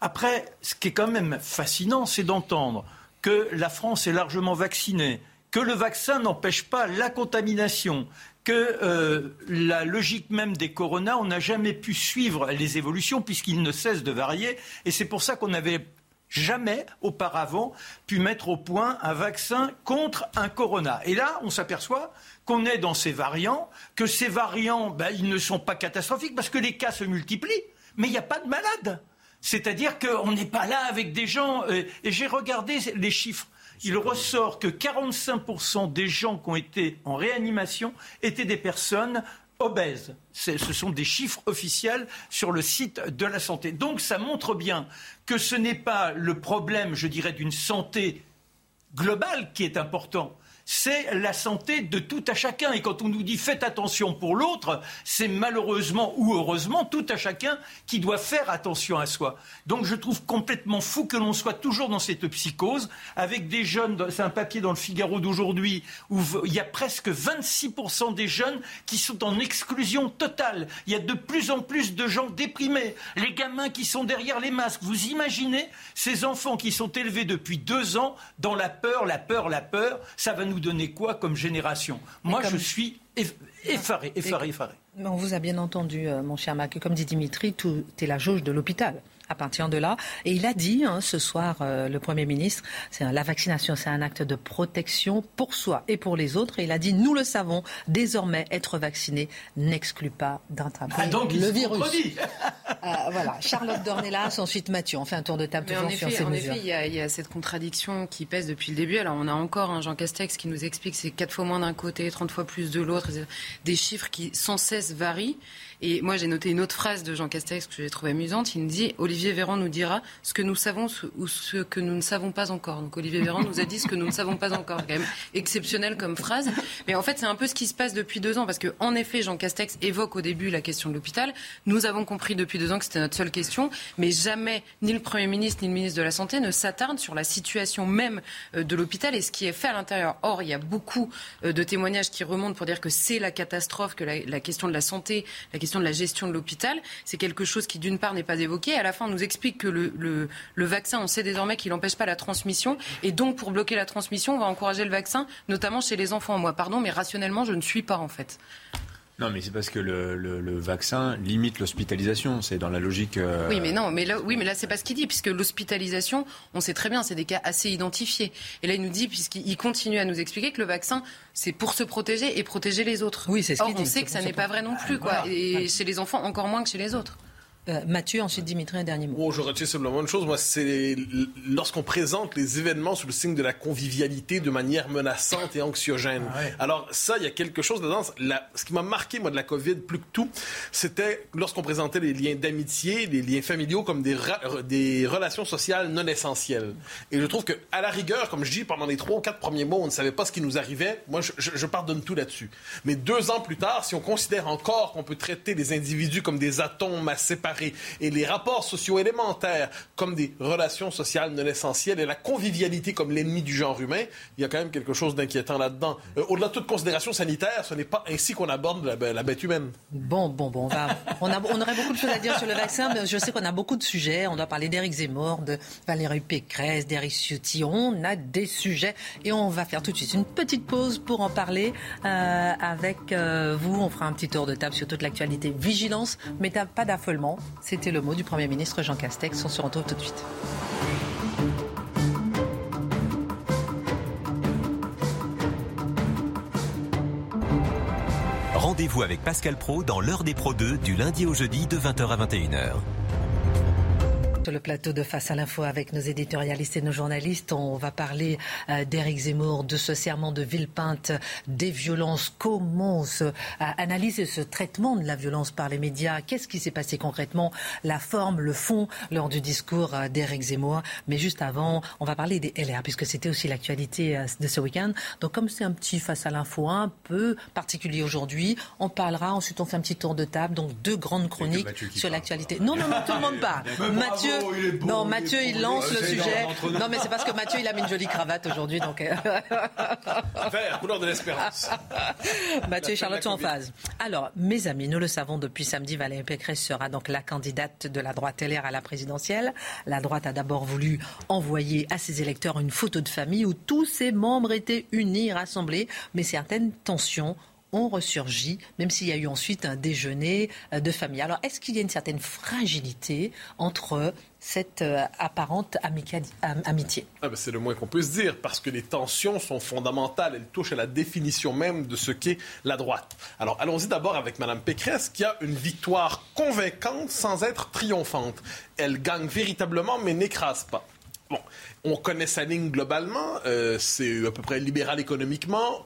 Après, ce qui est quand même fascinant, c'est d'entendre que la France est largement vaccinée, que le vaccin n'empêche pas la contamination, que euh, la logique même des coronas, on n'a jamais pu suivre les évolutions puisqu'ils ne cessent de varier. Et c'est pour ça qu'on n'avait jamais auparavant pu mettre au point un vaccin contre un corona. Et là, on s'aperçoit qu'on est dans ces variants, que ces variants, ben, ils ne sont pas catastrophiques parce que les cas se multiplient, mais il n'y a pas de malades. C'est-à-dire qu'on n'est pas là avec des gens. Euh, et j'ai regardé les chiffres il ressort que 45% des gens qui ont été en réanimation étaient des personnes obèses. Ce sont des chiffres officiels sur le site de la santé. Donc ça montre bien que ce n'est pas le problème, je dirais, d'une santé globale qui est important, c'est la santé de tout à chacun. Et quand on nous dit faites attention pour l'autre, c'est malheureusement ou heureusement tout à chacun qui doit faire attention à soi. Donc je trouve complètement fou que l'on soit toujours dans cette psychose, avec des jeunes, c'est un papier dans le Figaro d'aujourd'hui, où il y a presque 26% des jeunes qui sont en exclusion totale. Il y a de plus en plus de gens déprimés. Les gamins qui sont derrière les masques. Vous imaginez ces enfants qui sont élevés depuis deux ans dans la peur, la peur, la peur. Ça va nous donner quoi comme génération? Moi, je suis effaré, effaré, effaré. On vous a bien entendu, euh, mon cher Marc. Comme dit Dimitri, tout est la jauge de l'hôpital à partir de là. Et il a dit hein, ce soir, euh, le Premier ministre, c'est la vaccination, c'est un acte de protection pour soi et pour les autres. Et il a dit, nous le savons, désormais, être vacciné n'exclut pas d'attraper ah, le virus. euh, voilà, Charlotte Dornelas, ensuite Mathieu. On fait un tour de table toujours en effet, sur ces en effet, il y, a, il y, a cette contradiction qui pèse depuis le début. Alors on a encore un Jean Castex qui nous explique c'est quatre fois moins d'un côté, 30 fois plus de l'autre, des chiffres qui sans cesse varient. Et moi, j'ai noté une autre phrase de Jean Castex que j'ai trouvée amusante. Il nous dit Olivier Véran nous dira ce que nous savons ou ce que nous ne savons pas encore. Donc Olivier Véran nous a dit ce que nous ne savons pas encore. Quand même exceptionnel comme phrase. Mais en fait, c'est un peu ce qui se passe depuis deux ans. Parce que, en effet, Jean Castex évoque au début la question de l'hôpital. Nous avons compris depuis deux ans que c'était notre seule question. Mais jamais, ni le Premier ministre, ni le ministre de la Santé ne s'attardent sur la situation même euh, de l'hôpital et ce qui est fait à l'intérieur. Or, il y a beaucoup euh, de témoignages qui remontent pour dire que c'est la catastrophe, que la, question de la santé, de la gestion de l'hôpital, c'est quelque chose qui, d'une part, n'est pas évoqué. À la fin, on nous explique que le, le vaccin, on sait désormais qu'il n'empêche pas la transmission. Et donc, pour bloquer la transmission, on va encourager le vaccin, notamment chez les enfants. Moi, pardon, mais rationnellement, je ne suis pas, en fait. Non, mais c'est parce que le, vaccin limite l'hospitalisation. C'est dans la logique. Euh, oui, mais non, mais là, oui, mais là, c'est pas ce qu'il dit, puisque l'hospitalisation, on sait très bien, c'est des cas assez identifiés. Et là, il nous dit, puisqu'il continue à nous expliquer que le vaccin, c'est pour se protéger et protéger les autres. Oui, c'est ce qu'il dit. On sait que ça n'est pas vrai non plus, quoi. Et chez les enfants, encore moins que chez les autres. Euh, Mathieu, ensuite Dimitri, un dernier mot. Oh, je retiens simplement une chose, moi, c'est lorsqu'on présente les événements sous le signe de la convivialité de manière menaçante et anxiogène. Ah Alors ça, il y a quelque chose dedans. ce qui m'a marqué, moi, de la COVID, plus que tout, c'était lorsqu'on présentait les liens d'amitié, les liens familiaux comme des, des relations sociales non essentielles. Et je trouve que, à la rigueur, comme je dis, pendant les trois ou quatre premiers mois, on ne savait pas ce qui nous arrivait. Moi, je, je pardonne tout là-dessus. Mais deux ans plus tard, si on considère encore qu'on peut traiter les individus comme des atomes à séparer et les rapports sociaux élémentaires comme des relations sociales non essentielles et la convivialité comme l'ennemi du genre humain, il y a quand même quelque chose d'inquiétant là-dedans. Euh, au-delà de toute considération sanitaire, ce n'est pas ainsi qu'on aborde la, bête humaine. Bon, bon, bon, on, on, on, aurait beaucoup de choses à dire sur le vaccin, mais je sais qu'on a beaucoup de sujets. On doit parler d'Éric Zemmour, de Valérie Pécresse, d'Éric Ciotti. On a des sujets et on va faire tout de suite une petite pause pour en parler euh, avec euh, vous. On fera un petit tour de table sur toute l'actualité. Vigilance, mais pas d'affolement. C'était le mot du Premier ministre Jean Castex. On se retrouve tout de suite. Rendez-vous avec Pascal Pro dans l'heure des Pro 2 du lundi au jeudi de 20h à 21h le plateau de Face à l'info avec nos éditorialistes et nos journalistes. On va parler euh, d'Éric Zemmour, de ce serment de Villepinte, des violences. Comment se, euh, analyser ce traitement de la violence par les médias? Qu'est-ce qui s'est passé concrètement? La forme, le fond lors du discours euh, d'Éric Zemmour. Mais juste avant, on va parler des LR, puisque c'était aussi l'actualité de ce week-end. Donc comme c'est un petit Face à l'info un peu particulier aujourd'hui, on parlera, ensuite on fait un petit tour de table. Donc deux grandes chroniques sur l'actualité. Non, non, non, tout le monde pas. Mathieu, non, Mathieu, il lance le sujet. Non, mais c'est parce que Mathieu, il a mis une jolie cravate aujourd'hui, donc. Euh. Vert, couleur de l'espérance. Mathieu et Charlotte sont en phase. Alors, mes amis, nous le savons depuis samedi, Valérie Pécresse sera donc la candidate de la droite LR à la présidentielle. La droite a d'abord voulu envoyer à ses électeurs une photo de famille où tous ses membres étaient unis, rassemblés, mais certaines tensions ont ressurgi, même s'il y a eu ensuite un déjeuner euh, de famille. Alors, est-ce qu'il y a une certaine fragilité entre cette euh, apparente amitié? Ah ben, C'est le moins qu'on peut se dire, parce que les tensions sont fondamentales. Elles touchent à la définition même de ce qu'est la droite. Alors, allons-y d'abord avec Mme Pécresse, qui a une victoire convaincante sans être triomphante. Elle gagne véritablement, mais n'écrase pas. Bon, on connaît sa ligne globalement. Euh, c'est à peu près libéral économiquement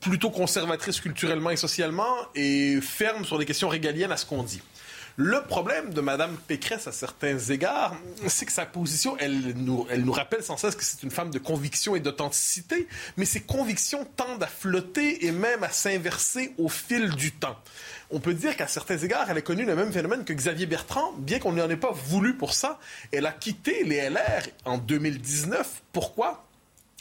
plutôt conservatrice culturellement et socialement et ferme sur des questions régaliennes à ce qu'on dit. Le problème de Mme Pécresse à certains égards, c'est que sa position, elle nous, elle nous rappelle sans cesse que c'est une femme de conviction et d'authenticité, mais ces convictions tendent à flotter et même à s'inverser au fil du temps. On peut dire qu'à certains égards, elle a connu le même phénomène que Xavier Bertrand, bien qu'on n'en ait pas voulu pour ça. Elle a quitté les LR en 2019. Pourquoi?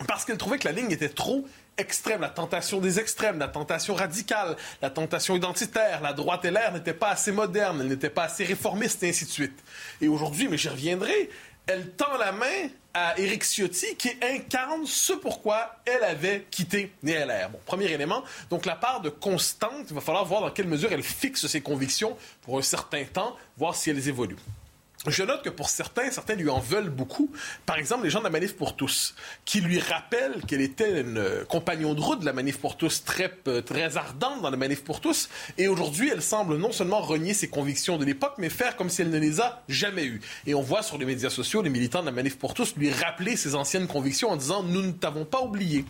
Parce qu'elle trouvait que la ligne était trop extrême, la tentation des extrêmes, la tentation radicale, la tentation identitaire, la droite et l'air n'était pas assez moderne, elle n'était pas assez réformiste, et ainsi de suite. Et aujourd'hui, mais j'y reviendrai, elle tend la main à Éric Ciotti qui incarne ce pourquoi elle avait quitté NLR. Bon, premier élément, donc la part de constante, il va falloir voir dans quelle mesure elle fixe ses convictions pour un certain temps, voir si elles évoluent. Je note que pour certains, certains lui en veulent beaucoup. Par exemple, les gens de la Manif pour tous, qui lui rappellent qu'elle était une compagnon de route de la Manif pour tous, très, euh, très ardente dans la Manif pour tous. Et aujourd'hui, elle semble non seulement renier ses convictions de l'époque, mais faire comme si elle ne les a jamais eues. Et on voit sur les médias sociaux les militants de la Manif pour tous lui rappeler ses anciennes convictions en disant Nous ne t'avons pas oublié.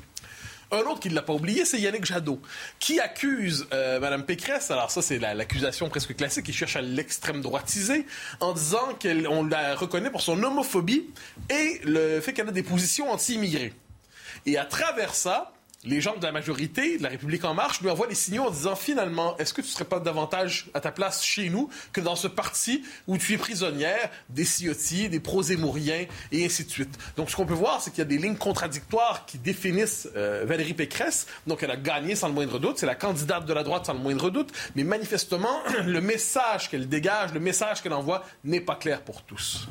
Un autre qui ne l'a pas oublié, c'est Yannick Jadot, qui accuse euh, Mme Pécresse, alors ça c'est l'accusation presque classique, qui cherche à l'extrême droitiser, en disant qu'on la reconnaît pour son homophobie et le fait qu'elle a des positions anti-immigrés. Et à travers ça, les gens de la majorité, de la République en marche, lui envoient des signaux en disant finalement, est-ce que tu ne serais pas davantage à ta place chez nous que dans ce parti où tu es prisonnière des Ciotti, des pro-zémouriens et ainsi de suite? Donc ce qu'on peut voir, c'est qu'il y a des lignes contradictoires qui définissent euh, Valérie Pécresse. Donc elle a gagné sans le moindre doute, c'est la candidate de la droite sans le moindre doute, mais manifestement, le message qu'elle dégage, le message qu'elle envoie n'est pas clair pour tous.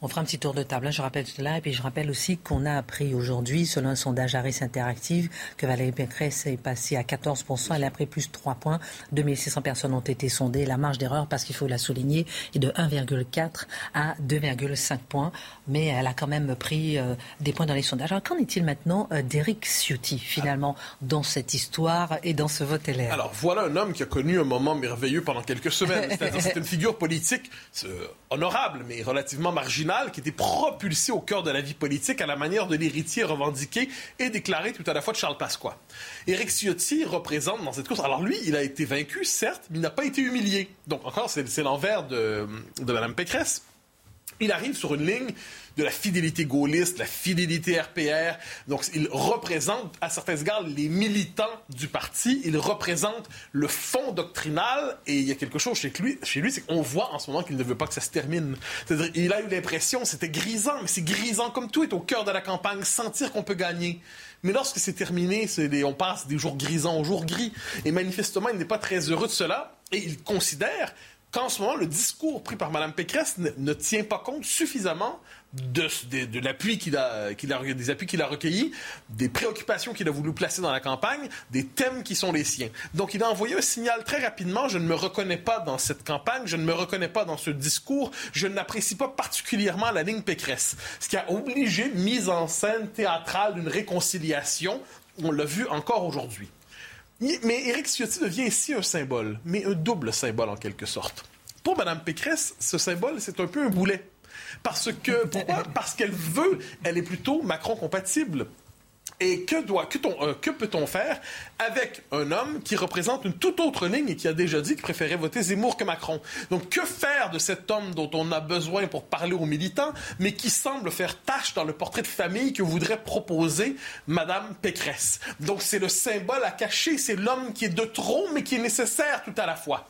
On fera un petit tour de table. Hein, je rappelle cela. Et puis je rappelle aussi qu'on a appris aujourd'hui, selon un sondage Harris Interactive, que Valérie Pécresse est passée à 14%. Elle a pris plus de 3 points. 2600 personnes ont été sondées. La marge d'erreur, parce qu'il faut la souligner, est de 1,4 à 2,5 points. Mais elle a quand même pris euh, des points dans les sondages. Alors qu'en est-il maintenant euh, d'Éric Ciotti, finalement, dans cette histoire et dans ce vote LR Alors voilà un homme qui a connu un moment merveilleux pendant quelques semaines. C'est une figure politique euh, honorable, mais relativement marginale qui était propulsé au cœur de la vie politique à la manière de l'héritier revendiqué et déclaré tout à la fois de Charles Pasqua. Éric Ciotti représente dans cette course. Alors lui, il a été vaincu, certes, mais il n'a pas été humilié. Donc encore, c'est l'envers de, de Mme Pécresse. Il arrive sur une ligne de la fidélité gaulliste, la fidélité RPR. Donc, il représente, à certains égards, les militants du parti. Il représente le fond doctrinal. Et il y a quelque chose chez lui, chez lui c'est qu'on voit en ce moment qu'il ne veut pas que ça se termine. C'est-à-dire, il a eu l'impression, c'était grisant, mais c'est grisant comme tout est au cœur de la campagne, sentir qu'on peut gagner. Mais lorsque c'est terminé, on passe des jours grisants aux jours gris. Et manifestement, il n'est pas très heureux de cela. Et il considère qu'en ce moment, le discours pris par Mme Pécresse ne, tient pas compte suffisamment de, l'appui qu'il a, des appuis qu'il a recueillis, des préoccupations qu'il a voulu placer dans la campagne, des thèmes qui sont les siens. Donc, il a envoyé un signal très rapidement. Je ne me reconnais pas dans cette campagne, je ne me reconnais pas dans ce discours, je n'apprécie pas particulièrement la ligne Pécresse. Ce qui a obligé mise en scène théâtrale d'une réconciliation. On l'a vu encore aujourd'hui. Mais Éric Ciotti devient ici un symbole, mais un double symbole en quelque sorte. Pour Mme Pécresse, ce symbole, c'est un peu un boulet. Parce que, pourquoi? Parce qu'elle veut, elle est plutôt Macron compatible. Et que, doit, que, euh, que peut-on faire avec un homme qui représente une toute autre ligne et qui a déjà dit qu'il préférait voter Zemmour que Macron? Donc, que faire de cet homme dont on a besoin pour parler aux militants, mais qui semble faire tâche dans le portrait de famille que voudrait proposer Madame Pécresse? Donc, c'est le symbole à cacher, c'est l'homme qui est de trop, mais qui est nécessaire tout à la fois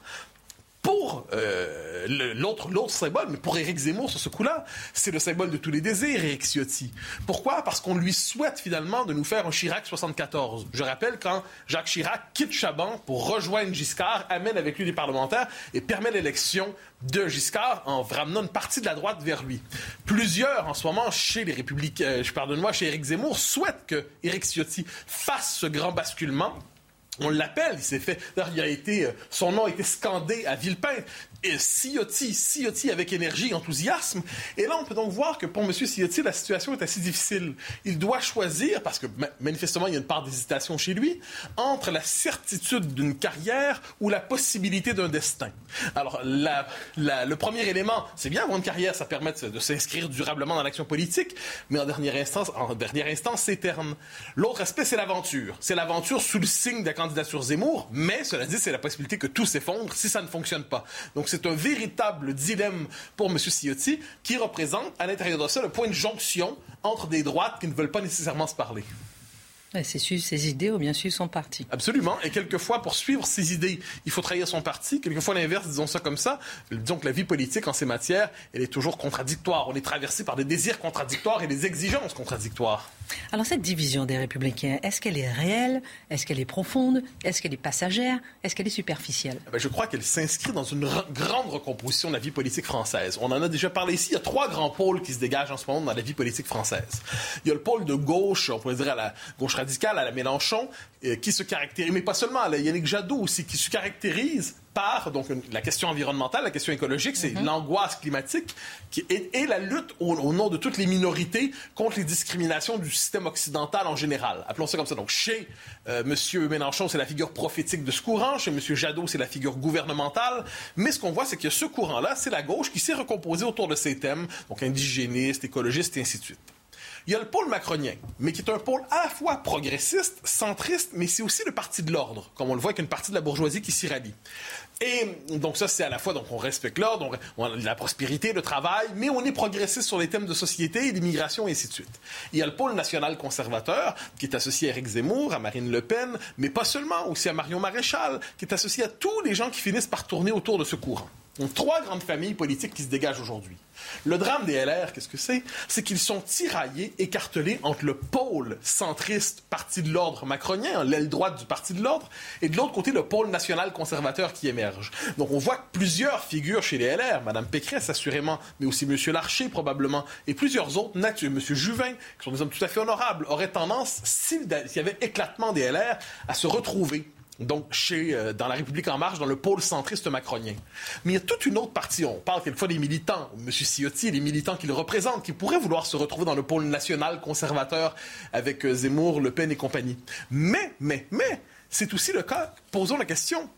pour euh, l'autre symbole, mais pour Éric Zemmour sur ce coup-là, c'est le symbole de tous les désirs, Éric Ciotti. Pourquoi? Parce qu'on lui souhaite finalement de nous faire un Chirac 74. Je rappelle quand Jacques Chirac quitte Chaban pour rejoindre Giscard, amène avec lui des parlementaires et permet l'élection de Giscard en ramenant une partie de la droite vers lui. Plusieurs, en ce moment, chez les Républicains, je pardonne-moi, chez Éric Zemmour, souhaitent que Éric Ciotti fasse ce grand basculement on l'appelle, il s'est fait. Il a été, euh, son nom a été scandé à Villepin. Et Ciotti, Ciotti avec énergie, enthousiasme. Et là, on peut donc voir que pour M. Ciotti, la situation est assez difficile. Il doit choisir, parce que manifestement, il y a une part d'hésitation chez lui, entre la certitude d'une carrière ou la possibilité d'un destin. Alors, le premier élément, c'est bien avoir une carrière, ça permet de, s'inscrire durablement dans l'action politique, mais en dernière instance, en dernière instance, c'est terne. L'autre aspect, c'est l'aventure. C'est l'aventure sous le signe de la candidature Zemmour, mais cela dit, c'est la possibilité que tout s'effondre si ça ne fonctionne pas. Donc, c'est un véritable dilemme pour M. Ciotti qui représente à l'intérieur de ça le point de jonction entre des droites qui ne veulent pas nécessairement se parler. C'est suivre ses idées ou bien suivre son parti. Absolument. Et quelquefois, pour suivre ses idées, il faut trahir son parti. Quelquefois, l'inverse, disons ça comme ça. Disons que la vie politique, en ces matières, elle est toujours contradictoire. On est traversé par des désirs contradictoires et des exigences contradictoires. Alors, cette division des Républicains, est-ce qu'elle est réelle? Est-ce qu'elle est profonde? Est-ce qu'elle est passagère? Est-ce qu'elle est superficielle? Eh ben, Je crois qu'elle s'inscrit dans une grande recomposition de la vie politique française. On en a déjà parlé ici. Il y a trois grands pôles qui se dégagent en ce moment dans la vie politique française. Il y a le pôle de gauche, on pourrait dire à la gauche radicale, à la Mélenchon, euh, qui se caractérise, mais pas seulement, à la Yannick Jadot aussi, qui se caractérise par donc la question environnementale, la question écologique, c'est mm-hmm. l'angoisse climatique qui, et, la lutte au, nom de toutes les minorités contre les discriminations du système occidental en général. Appelons ça comme ça. Donc chez euh, M. Mélenchon, c'est la figure prophétique de ce courant. Chez M. Jadot, c'est la figure gouvernementale. Mais ce qu'on voit, c'est que ce courant-là, c'est la gauche qui s'est recomposée autour de ces thèmes, donc indigéniste, écologiste et ainsi de suite. Il y a le pôle macronien, mais qui est un pôle à la fois progressiste, centriste, mais c'est aussi le parti de l'ordre, comme on le voit avec une partie de la bourgeoisie qui s'y rallie. Et donc ça, c'est à la fois, donc on respecte l'ordre, on, a la prospérité, le travail, mais on est progressiste sur les thèmes de société et d'immigration et ainsi de suite. Il y a le pôle national conservateur qui est associé à Éric Zemmour, à Marine Le Pen, mais pas seulement, aussi à Marion Maréchal, qui est associé à tous les gens qui finissent par tourner autour de ce courant. Donc trois grandes familles politiques qui se dégagent aujourd'hui. Le drame des LR, qu'est-ce que c'est? C'est qu'ils sont tiraillés, écartelés entre le pôle centriste Parti de l'ordre macronien, l'aile droite du Parti de l'ordre, et de l'autre côté, le pôle national conservateur qui émerge. Donc on voit que plusieurs figures chez les LR, Mme Pécresse assurément, mais aussi M. Larcher probablement, et plusieurs autres, M. Juvin, qui sont des hommes tout à fait honorables, auraient tendance, s'il y avait éclatement des LR, à se retrouver donc chez, euh, dans la République en marche, dans le pôle centriste macronien. Mais il y a toute une autre partie. On parle quelquefois des militants, M. Ciotti, les militants qu'il représente, qui pourraient vouloir se retrouver dans le pôle national conservateur avec euh, Zemmour, Le Pen et compagnie. Mais, mais, mais, c'est aussi le cas. Posons la question.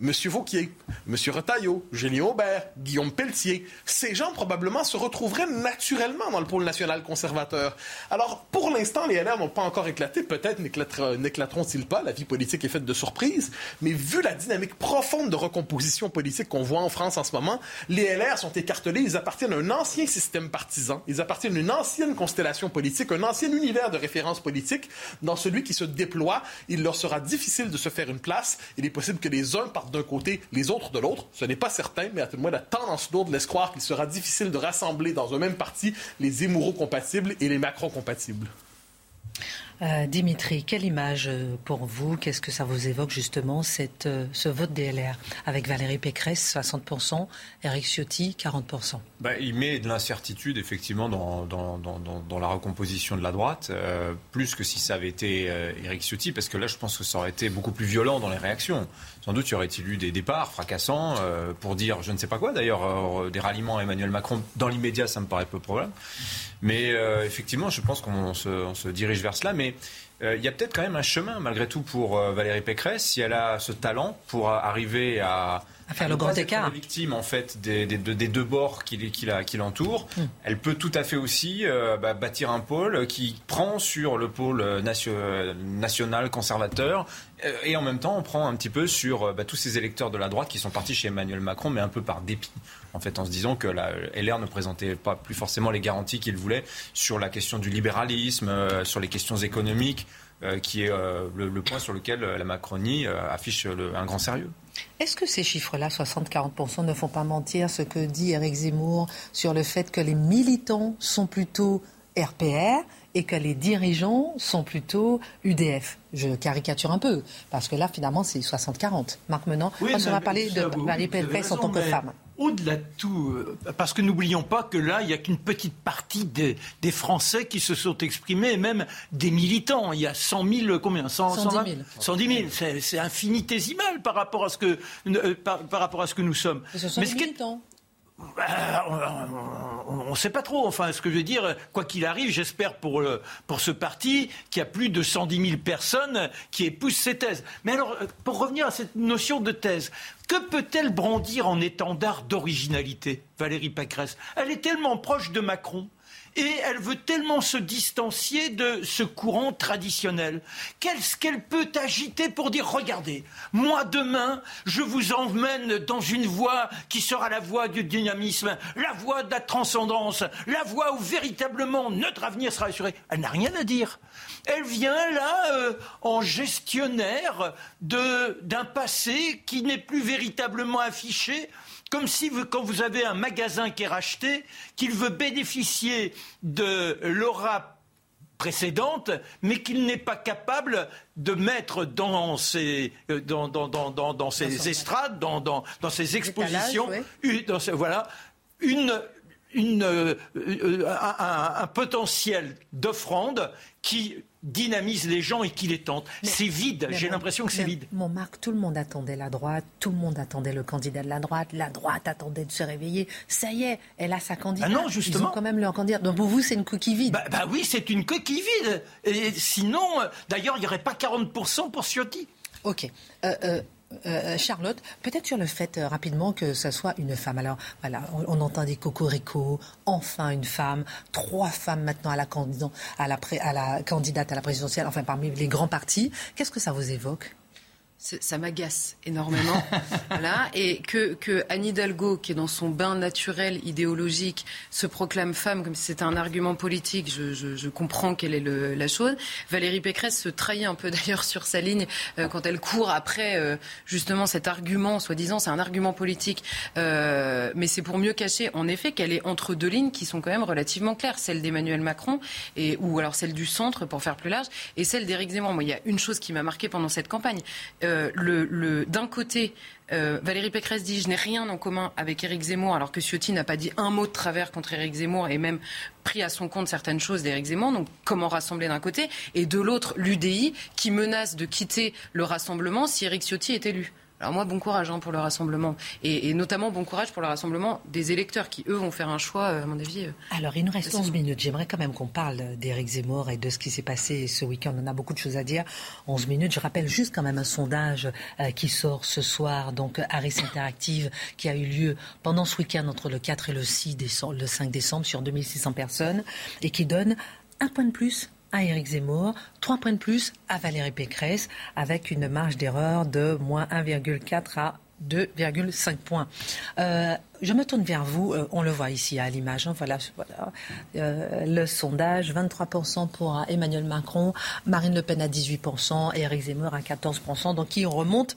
M. Vauquier, M. Retailleau, Julien Aubert, Guillaume Pelletier, ces gens probablement se retrouveraient naturellement dans le pôle national conservateur. Alors, pour l'instant, les LR n'ont pas encore éclaté. Peut-être n'éclateront-ils pas. La vie politique est faite de surprises. Mais vu la dynamique profonde de recomposition politique qu'on voit en France en ce moment, les LR sont écartelés. Ils appartiennent à un ancien système partisan. Ils appartiennent à une ancienne constellation politique, un ancien univers de référence politique. Dans celui qui se déploie, il leur sera difficile de se faire une place. Il est possible que les uns partent d'un côté, les autres de l'autre. Ce n'est pas certain, mais à tout le moins la tendance lourde laisse croire qu'il sera difficile de rassembler dans un même parti les Zemmouro compatibles et les Macron compatibles. Euh, Dimitri, quelle image euh, pour vous Qu'est-ce que ça vous évoque justement cette, euh, ce vote DLR avec Valérie Pécresse 60%, Eric Ciotti 40% bah, Il met de l'incertitude effectivement dans, dans, dans, dans, la recomposition de la droite, plus que si ça avait été Eric Ciotti, parce que là je pense que ça aurait été beaucoup plus violent dans les réactions. Sans doute y aurait-il eu des départs fracassants pour dire je ne sais pas quoi d'ailleurs, des ralliements à Emmanuel Macron. Dans l'immédiat ça me paraît peu probable. Mais effectivement je pense qu'on se, se dirige vers cela. Mais euh, il y a peut-être quand même un chemin, malgré tout, pour euh, Valérie Pécresse, si elle a ce talent pour arriver à, à faire le grand écart. victime en fait des, deux bords qui, qui l'entourent. Hmm. Elle peut tout à fait aussi euh, bah, bâtir un pôle qui prend sur le pôle national conservateur et en même temps on prend un petit peu sur bah, tous ces électeurs de la droite qui sont partis chez Emmanuel Macron, mais un peu par dépit en fait, en se disant que la LR ne présentait pas plus forcément les garanties qu'il voulait sur la question du libéralisme, euh, sur les questions économiques, euh, qui est euh, le, point sur lequel la Macronie affiche un grand sérieux. Est-ce que ces chiffres-là, 60-40%, ne font pas mentir ce que dit Eric Zemmour sur le fait que les militants sont plutôt RPR et que les dirigeants sont plutôt UDF. Je caricature un peu, parce que là, finalement, c'est 60-40. Marc Menant, on va parler de Valérie Pécresse en tant que femme au-delà de tout, euh, parce que n'oublions pas que là, il n'y a qu'une petite partie des, Français qui se sont exprimés, et même des militants. Il y a 100 000, combien? 110 000. 110 000. C'est infinitésimal par rapport à ce que, euh, par, rapport à ce que nous sommes. ce sont Mais des militants. Bah, on ne sait pas trop. Enfin, ce que je veux dire, quoi qu'il arrive, j'espère pour, pour ce parti qu'il y a plus de 110 000 personnes qui épousent ces thèses. Mais alors, pour revenir à cette notion de thèse, que peut-elle brandir en étendard d'originalité, Valérie Pécresse? Elle est tellement proche de Macron et elle veut tellement se distancier de ce courant traditionnel. Qu'est-ce qu'elle peut agiter pour dire regardez, moi demain, je vous emmène dans une voie qui sera la voie du dynamisme, la voie de la transcendance, la voie où véritablement notre avenir sera assuré. Elle n'a rien à dire. Elle vient là euh, en gestionnaire d'un passé qui n'est plus véritablement affiché comme si quand vous avez un magasin qui est racheté, qu'il veut bénéficier de l'aura précédente, mais qu'il n'est pas capable de mettre dans ses, euh, dans, dans, dans, dans ses estrades, dans, dans, ses expositions, voilà, une, une, euh, euh, un, potentiel d'offrande qui dynamise les gens et qui les tente. C'est vide, j'ai l'impression que c'est vide. Mon Marc, tout le monde attendait la droite, tout le monde attendait le candidat de la droite, la droite attendait de se réveiller. Ça y est, elle a sa candidate. Ah non, justement. Ils ont quand même leur candidat. Donc pour vous, c'est une coquille vide. Bah, bah, oui, c'est une coquille vide. Et sinon, euh, d'ailleurs, il n'y aurait pas 40% pour Ciotti. Ok. Euh, euh, Euh, Charlotte, peut-être sur le fait euh, rapidement que ce soit une femme. Alors voilà, on, entend des cocoricots, enfin une femme, trois femmes maintenant à la, à à la candidate à la présidentielle, enfin parmi les grands partis. Qu'est-ce que ça vous évoque? Ça m'agace énormément. voilà. Et que, que Anne Hidalgo, qui est dans son bain naturel idéologique, se proclame femme comme si c'était un argument politique, je, je, je comprends quelle est le, la chose. Valérie Pécresse se trahit un peu d'ailleurs sur sa ligne euh, quand elle court après euh, justement cet argument, soi-disant c'est un argument politique, euh, mais c'est pour mieux cacher en effet qu'elle est entre deux lignes qui sont quand même relativement claires, celle d'Emmanuel Macron et ou alors celle du centre pour faire plus large et celle d'Éric Zemmour. Moi, il y a une chose qui m'a marqué pendant cette campagne. Euh, le, d'un côté, euh, Valérie Pécresse dit je n'ai rien en commun avec Éric Zemmour, alors que Ciotti n'a pas dit un mot de travers contre Éric Zemmour et même pris à son compte certaines choses d'Éric Zemmour. Donc comment rassembler d'un côté et de l'autre l'UDI qui menace de quitter le rassemblement si Éric Ciotti est élu? Alors moi, bon courage hein, pour le rassemblement. Et, notamment bon courage pour le rassemblement des électeurs qui, eux, vont faire un choix, euh, à mon avis. Euh, Alors, il nous reste 11 minutes. J'aimerais quand même qu'on parle d'Éric Zemmour et de ce qui s'est passé ce week-end. On a beaucoup de choses à dire. 11 minutes. Je rappelle juste quand même un sondage euh, qui sort ce soir, donc Harris Interactive, qui a eu lieu pendant ce week-end entre le 4 et le 6 décembre, le 5 décembre sur 2600 personnes et qui donne un point de plus à Éric Zemmour, trois points de plus à Valérie Pécresse, avec une marge d'erreur de moins 1,4 à 2,5 points. Euh, je me tourne vers vous. Euh, on le voit ici à l'image. Hein, voilà, euh, le sondage 23% pour Emmanuel Macron, Marine Le Pen à 18% et Eric Zemmour à 14%. Donc, qui remonte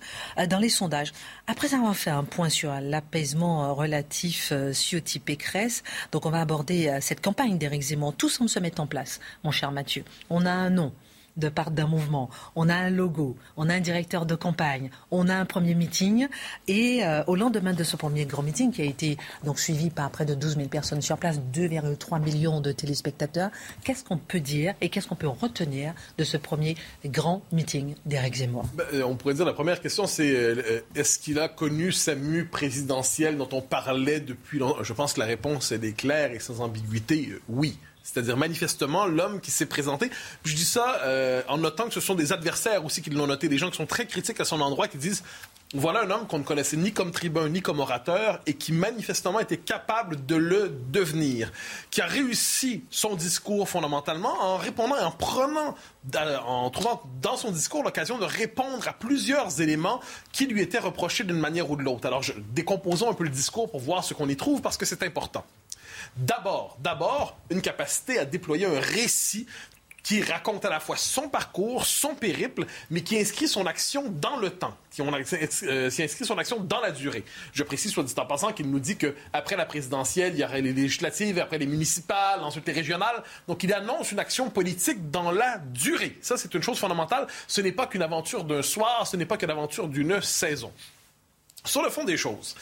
dans les sondages. Après avoir fait un point sur l'apaisement relatif Ciotti Pécresse, donc on va aborder cette campagne d'Éric Zemmour. Tout semble se mettre en place, mon cher Mathieu. On a un nom de part d'un mouvement. On a un logo, on a un directeur de campagne, on a un premier meeting. Et euh, au lendemain de ce premier grand meeting, qui a été donc suivi par près de 12 000 personnes sur place, 2,3 millions de téléspectateurs, qu'est-ce qu'on peut dire et qu'est-ce qu'on peut retenir de ce premier grand meeting d'Éric Zemmour? Ben, euh, On pourrait dire la première question, c'est euh, est-ce qu'il a connu sa mue présidentielle dont on parlait depuis longtemps Je pense que la réponse est claire et sans ambiguïté, oui. C'est-à-dire manifestement l'homme qui s'est présenté. je dis ça euh, en notant que ce sont des adversaires aussi qui l'ont noté, des gens qui sont très critiques à son endroit, qui disent voilà un homme qu'on ne connaissait ni comme tribun ni comme orateur et qui manifestement était capable de le devenir, qui a réussi son discours fondamentalement en répondant et en prenant, en trouvant dans son discours l'occasion de répondre à plusieurs éléments qui lui étaient reprochés d'une manière ou de l'autre. Alors, je, décomposons un peu le discours pour voir ce qu'on y trouve parce que c'est important. D'abord, d'abord, une capacité à déployer un récit qui raconte à la fois son parcours, son périple, mais qui inscrit son action dans le temps, qui, euh, inscrit son action dans la durée. Je précise, soit dit en passant, qu'il nous dit qu'après la présidentielle, il y aurait les législatives, après les municipales, ensuite les régionales. Donc, il annonce une action politique dans la durée. Ça, c'est une chose fondamentale. Ce n'est pas qu'une aventure d'un soir, ce n'est pas qu'une aventure d'une saison. Sur le fond des choses,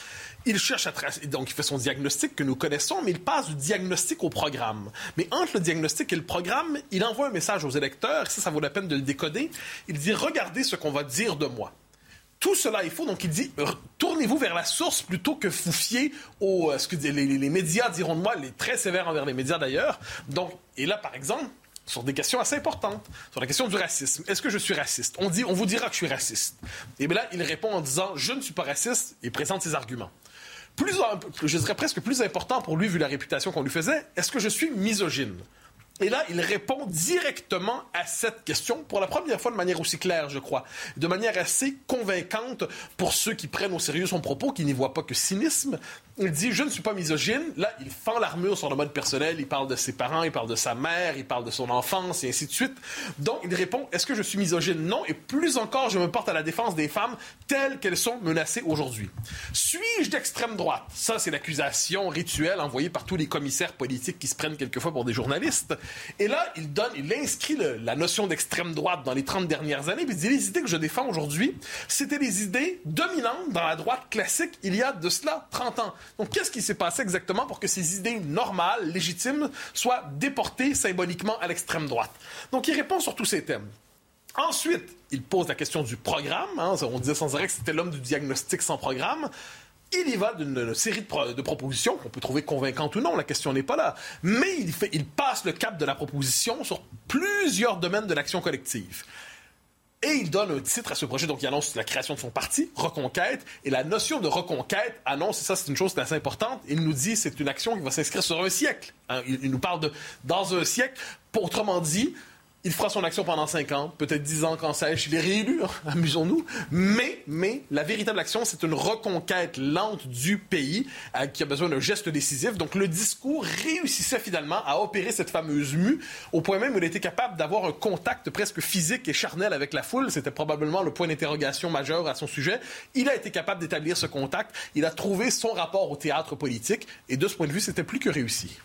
il cherche donc il fait son diagnostic que nous connaissons, mais il passe du diagnostic au programme. Mais entre le diagnostic et le programme, il envoie un message aux électeurs, ça, ça vaut la peine de le décoder. Il dit, regardez ce qu'on va dire de moi. Tout cela est faux. Donc, il dit tournez-vous vers la source plutôt que vous fier aux. Euh, ce que les, les médias diront de moi, les très sévères envers les médias d'ailleurs. Donc, et là, par exemple, sur des questions assez importantes, sur la question du racisme. Est-ce que je suis raciste? On dit, on vous dira que je suis raciste. Et bien là, il répond en disant je ne suis pas raciste et présente ses arguments plus, je dirais presque plus important pour lui, vu la réputation qu'on lui faisait, est-ce que je suis misogyne? Et là, il répond directement à cette question, pour la première fois de manière aussi claire, je crois, de manière assez convaincante pour ceux qui prennent au sérieux son propos, qui n'y voient pas que cynisme. Il dit Je ne suis pas misogyne. Là, il fend l'armure sur le mode personnel. Il parle de ses parents, il parle de sa mère, il parle de son enfance et ainsi de suite. Donc, il répond Est-ce que je suis misogyne? Non. Et plus encore, je me porte à la défense des femmes telles qu'elles sont menacées aujourd'hui. Suis-je d'extrême droite? Ça, c'est l'accusation rituelle envoyée par tous les commissaires politiques qui se prennent quelquefois pour des journalistes. Et là, il donne, il inscrit la notion d'extrême droite dans les 30 dernières années, puis il dit les idées que je défends aujourd'hui, c'était les idées dominantes dans la droite classique il y a de cela 30 ans. Donc, qu'est-ce qui s'est passé exactement pour que ces idées normales, légitimes, soient déportées symboliquement à l'extrême droite? Donc, il répond sur tous ces thèmes. Ensuite, il pose la question du programme. Hein. on disait sans arrêt que c'était l'homme du diagnostic sans programme. Il y va d'une série de, propositions qu'on peut trouver convaincantes ou non, la question n'est pas là. Mais il, passe le cap de la proposition sur plusieurs domaines de l'action collective. Et il donne un titre à ce projet, donc il annonce la création de son parti, Reconquête, et la notion de reconquête annonce, et ça c'est une chose assez importante, il nous dit c'est une action qui va s'inscrire sur un siècle. Hein. il, il, nous parle de dans un siècle, autrement dit, il fera son action pendant cinq ans, peut-être dix ans quand sèche, il est réélu, hein, amusons-nous. Mais, mais, la véritable action, c'est une reconquête lente du pays euh, qui a besoin d'un geste décisif. Donc, le discours réussissait finalement à opérer cette fameuse mue, au point même où il était capable d'avoir un contact presque physique et charnel avec la foule. C'était probablement le point d'interrogation majeur à son sujet. Il a été capable d'établir ce contact. Il a trouvé son rapport au théâtre politique. Et de ce point de vue, c'était plus que réussi.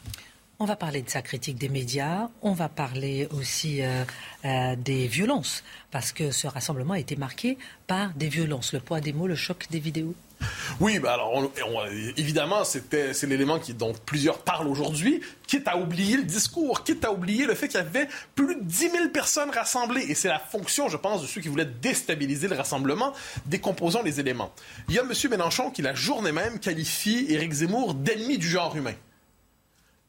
On va parler de sa critique des médias, on va parler aussi euh, euh, des violences, parce que ce rassemblement a été marqué par des violences, le poids des mots, le choc des vidéos. Oui, bah alors évidemment, c'est l'élément dont plusieurs parlent aujourd'hui, quitte à oublier le discours, quitte à oublier le fait qu'il y avait plus de 10 000 personnes rassemblées. Et c'est la fonction, je pense, de ceux qui voulaient déstabiliser le rassemblement, décomposant les éléments. Il y a M. Mélenchon qui, la journée même, qualifie Éric Zemmour d'ennemi du genre humain.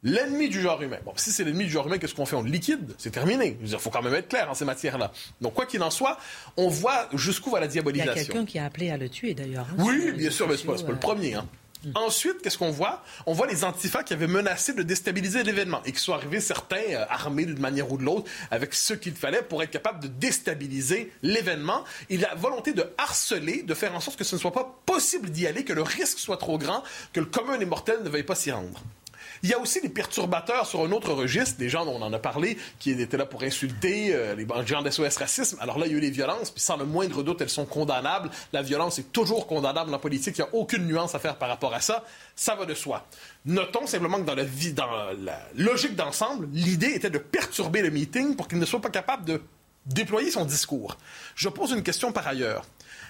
L'ennemi du genre humain. Bon, si c'est l'ennemi du genre humain, qu'est-ce qu'on fait? On le liquide? C'est terminé. Il faut quand même être clair en ces matières-là. Donc, quoi qu'il en soit, on voit jusqu'où va la diabolisation. Il y a quelqu'un qui a appelé à le tuer, d'ailleurs. Hein, oui, bien sûr, mais ce n'est pas, le premier. Hein. Mm. Ensuite, qu'est-ce qu'on voit? On voit les antifas qui avaient menacé de déstabiliser l'événement et qui sont arrivés certains euh, armés d'une manière ou de l'autre avec ce qu'il fallait pour être capable de déstabiliser l'événement. Il a volonté de harceler, de faire en sorte que ce ne soit pas possible d'y aller, que le risque soit trop grand, que le commun des mortels ne veuille pas s'y rendre. Il y a aussi des perturbateurs sur un autre registre, des gens dont on en a parlé, qui étaient là pour insulter euh, les gens d'SOS Racisme. Alors là, il y a eu les violences, puis sans le moindre doute, elles sont condamnables. La violence est toujours condamnable en politique. Il n'y a aucune nuance à faire par rapport à ça. Ça va de soi. Notons simplement que dans la, vie, dans la logique d'ensemble, l'idée était de perturber le meeting pour qu'il ne soit pas capable de déployer son discours. Je pose une question par ailleurs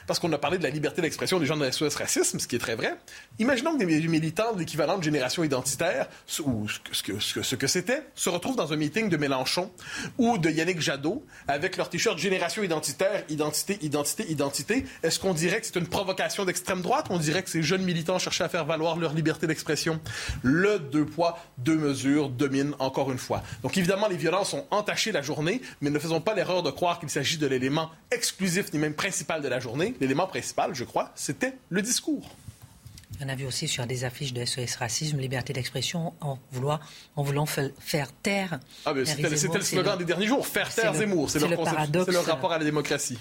parce qu'on a parlé de la liberté d'expression des gens de SOS Racisme, ce qui est très vrai. Imaginons que des militants de l'équivalent de génération identitaire, ou ce que, ce que, c'était, se retrouvent dans un meeting de Mélenchon ou de Yannick Jadot avec leur t-shirt génération identitaire, identité, identité, identité. Est-ce qu'on dirait que c'est une provocation d'extrême droite on dirait que ces jeunes militants cherchaient à faire valoir leur liberté d'expression? Le deux poids, deux mesures domine encore une fois. Donc évidemment, les violences ont entaché la journée, mais ne faisons pas l'erreur de croire qu'il s'agit de l'élément exclusif ni même principal de la journée l'élément principal, je crois, c'était le discours. On a vu aussi sur des affiches de SOS Racisme, liberté d'expression, en, vouloir, en voulant faire taire. Ah, c'était le slogan des derniers jours, faire taire Zemmour. C'est leur, paradoxe. leur rapport à la démocratie.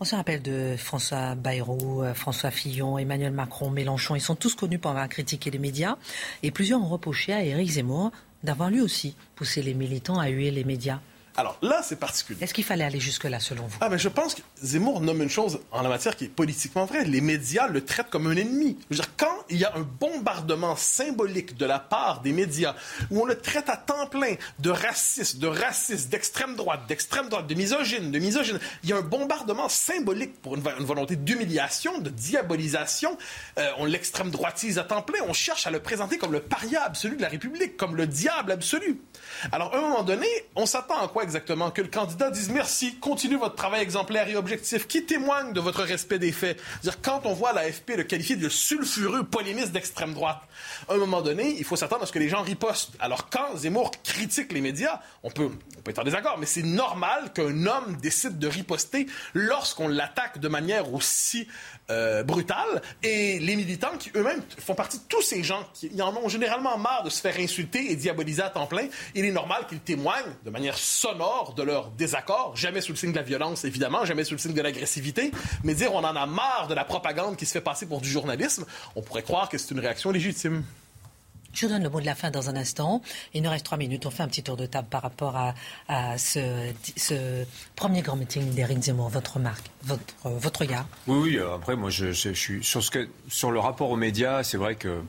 On se rappelle de François Bayrou, euh, François Fillon, Emmanuel Macron, Mélenchon. Ils sont tous connus pour avoir critiqué les médias. Et plusieurs ont reproché à Éric Zemmour d'avoir lui aussi poussé les militants à huer les médias. Alors là, c'est particulier. Est-ce qu'il fallait aller jusque-là, selon vous? Ah, mais je pense que Zemmour nomme une chose en la matière qui est politiquement vraie. Les médias le traitent comme un ennemi. Je veux dire, quand il y a un bombardement symbolique de la part des médias où on le traite à temps plein de raciste, de raciste, d'extrême droite, d'extrême droite, de misogyne, de misogyne, il y a un bombardement symbolique pour une, volonté d'humiliation, de diabolisation. Euh, on l'extrême droitise à temps plein. On cherche à le présenter comme le paria absolu de la République, comme le diable absolu. Alors, à un moment donné, on s'attend à quoi? Exactement? Que le candidat dise merci, continuez votre travail exemplaire et objectif, qui témoigne de votre respect des faits. dire quand on voit l'AFP le qualifier de sulfureux polémiste d'extrême droite, à un moment donné, il faut s'attendre à ce que les gens ripostent. Alors, quand Zemmour critique les médias, on peut, on peut être en désaccord, mais c'est normal qu'un homme décide de riposter lorsqu'on l'attaque de manière aussi euh, brutale. Et les militants qui eux-mêmes font partie de tous ces gens qui en ont généralement marre de se faire insulter et diaboliser à temps plein, il est normal qu'ils témoignent de manière sonore de leur désaccord, jamais sous le signe de la violence évidemment, jamais sous le signe de l'agressivité, mais dire on en a marre de la propagande qui se fait passer pour du journalisme, on pourrait croire que c'est une réaction légitime. Je vous donne le mot de la fin dans un instant. Il nous reste trois minutes. On fait un petit tour de table par rapport à, ce, premier grand meeting d'Éric Zemmour. Votre marque, votre, votre regard Oui, oui. Après, moi, je, je, suis sur, ce que, sur le rapport aux médias, c'est vrai que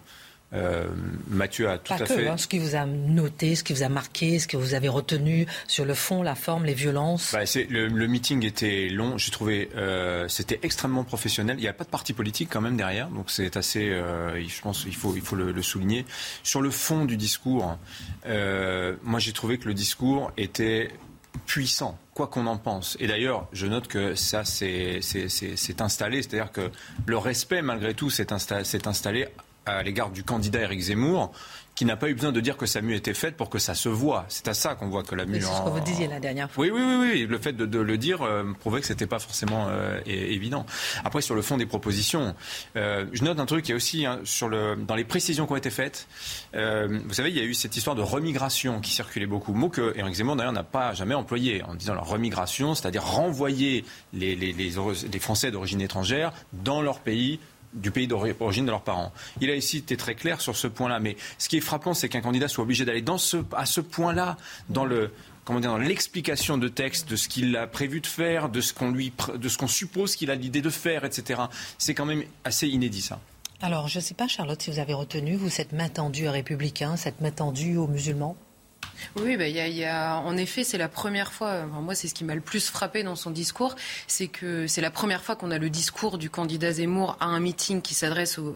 euh, Mathieu a tout à fait. Hein, ce qui vous a noté, ce qui vous a marqué, ce que vous avez retenu sur le fond, la forme, les violences. Bah, le, le, meeting était long. J'ai trouvé euh, c'était extrêmement professionnel. Il n'y a pas de parti politique quand même derrière, donc c'est assez. Euh, je pense il faut il faut le, le, souligner. Sur le fond du discours, euh, moi j'ai trouvé que le discours était puissant, quoi qu'on en pense. Et d'ailleurs, je note que ça s'est installé, c'est-à-dire que le respect, malgré tout, s'est installé à l'égard du candidat Éric Zemmour qui n'a pas eu besoin de dire que sa mue était faite pour que ça se voit. C'est à ça qu'on voit que la mue. C'est ce que vous disiez la dernière fois. Oui, oui, oui, oui. Le fait de, le dire euh, prouvait que c'était pas forcément euh, évident. Après, sur le fond des propositions, euh, je note un truc. Il y a aussi hein, sur le, dans les précisions qui ont été faites. vous savez, il y a eu cette histoire de remigration qui circulait beaucoup. Mot que Éric Zemmour d'ailleurs n'a pas jamais employé en disant la remigration, c'est-à-dire renvoyer les, les, les, les Français d'origine étrangère dans leur pays du pays d'origine de leurs parents. Il a ici été très clair sur ce point-là. Mais ce qui est frappant, c'est qu'un candidat soit obligé d'aller ce, à ce point-là, dans le, comment dire, dans l'explication de texte de ce qu'il a prévu de faire, de ce qu'on lui, de ce qu'on suppose qu'il a l'idée de faire, etc. C'est quand même assez inédit ça. Alors, je ne sais pas, Charlotte, si vous avez retenu, vous, cette main tendue aux républicains, cette main tendue aux musulmans? Oui, bah, en effet, c'est la première fois, moi c'est ce qui m'a le plus frappé dans son discours, c'est que c'est la première fois qu'on a le discours du candidat Zemmour à un meeting qui s'adresse aux,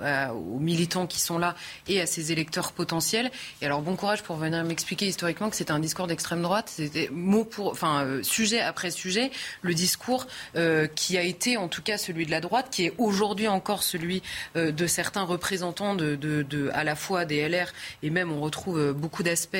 militants qui sont là et à ses électeurs potentiels. Et alors bon courage pour venir m'expliquer historiquement que c'était un discours d'extrême droite, c'était mot pour, enfin euh, sujet après sujet, le discours euh, qui a été en tout cas celui de la droite, qui est aujourd'hui encore celui euh, de certains représentants de, à la fois des LR et même on retrouve beaucoup d'aspects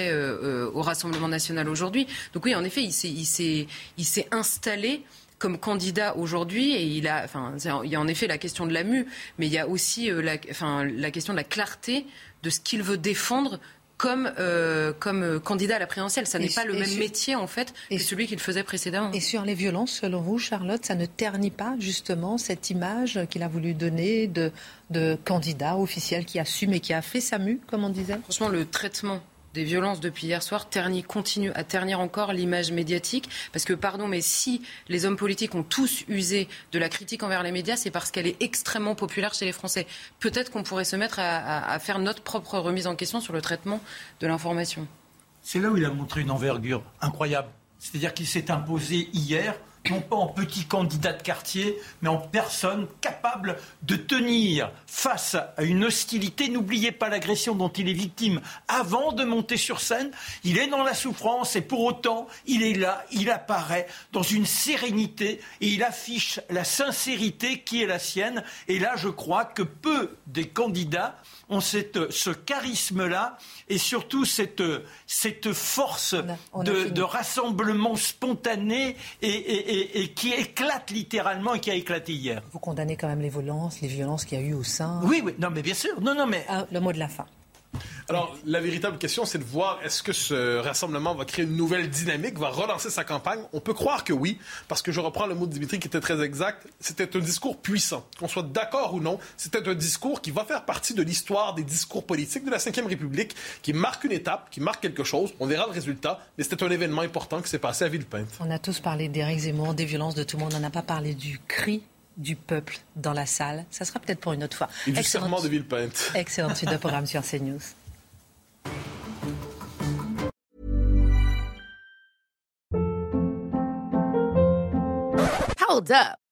au Rassemblement national aujourd'hui. Donc oui, en effet, il s'est installé comme candidat aujourd'hui et il a, enfin, il y a en effet la question de la mue, mais il y a aussi euh, la, enfin, la question de la clarté de ce qu'il veut défendre comme, euh, comme euh, candidat à la présidentielle. Ça n'est pas le même métier, en fait, que celui qu'il faisait précédemment. Et sur les violences, selon vous, Charlotte, ça ne ternit pas, justement, cette image qu'il a voulu donner de, de candidat officiel qui assume et qui a fait sa mue, comme on disait? Franchement, le traitement des violences depuis hier soir ternit, continue à ternir encore l'image médiatique. Parce que, pardon, mais si les hommes politiques ont tous usé de la critique envers les médias, c'est parce qu'elle est extrêmement populaire chez les Français. Peut-être qu'on pourrait se mettre à, à, faire notre propre remise en question sur le traitement de l'information. C'est là où il a montré une envergure incroyable. C'est-à-dire qu'il s'est imposé hier non pas en petit candidat de quartier, mais en personne capable de tenir face à une hostilité. N'oubliez pas l'agression dont il est victime avant de monter sur scène. Il est dans la souffrance et pour autant, il est là, il apparaît dans une sérénité et il affiche la sincérité qui est la sienne. Et là, je crois que peu des candidats ont cette, ce charisme-là et surtout cette, cette force de, rassemblement spontané et, qui éclate littéralement et qui a éclaté hier. Vous condamnez quand même les violences, les violences qu'il y a eu au sein. Oui, oui, non, mais bien sûr. Non, non, mais ah, le mot de la fin. Alors, la véritable question, c'est de voir est-ce que ce rassemblement va créer une nouvelle dynamique, va relancer sa campagne. On peut croire que oui, parce que je reprends le mot de Dimitri qui était très exact. C'était un discours puissant. Qu'on soit d'accord ou non, c'était un discours qui va faire partie de l'histoire des discours politiques de la Ve République, qui marque une étape, qui marque quelque chose. On verra le résultat, mais c'était un événement important qui s'est passé à Villepinte. On a tous parlé d'Éric Zemmour, des violences de tout le monde. On n'a pas parlé du cri du peuple dans la salle. Ça sera peut-être pour une autre fois. Et du serment de Villepinte. Excellente suite de programme sur CNews. Hold up.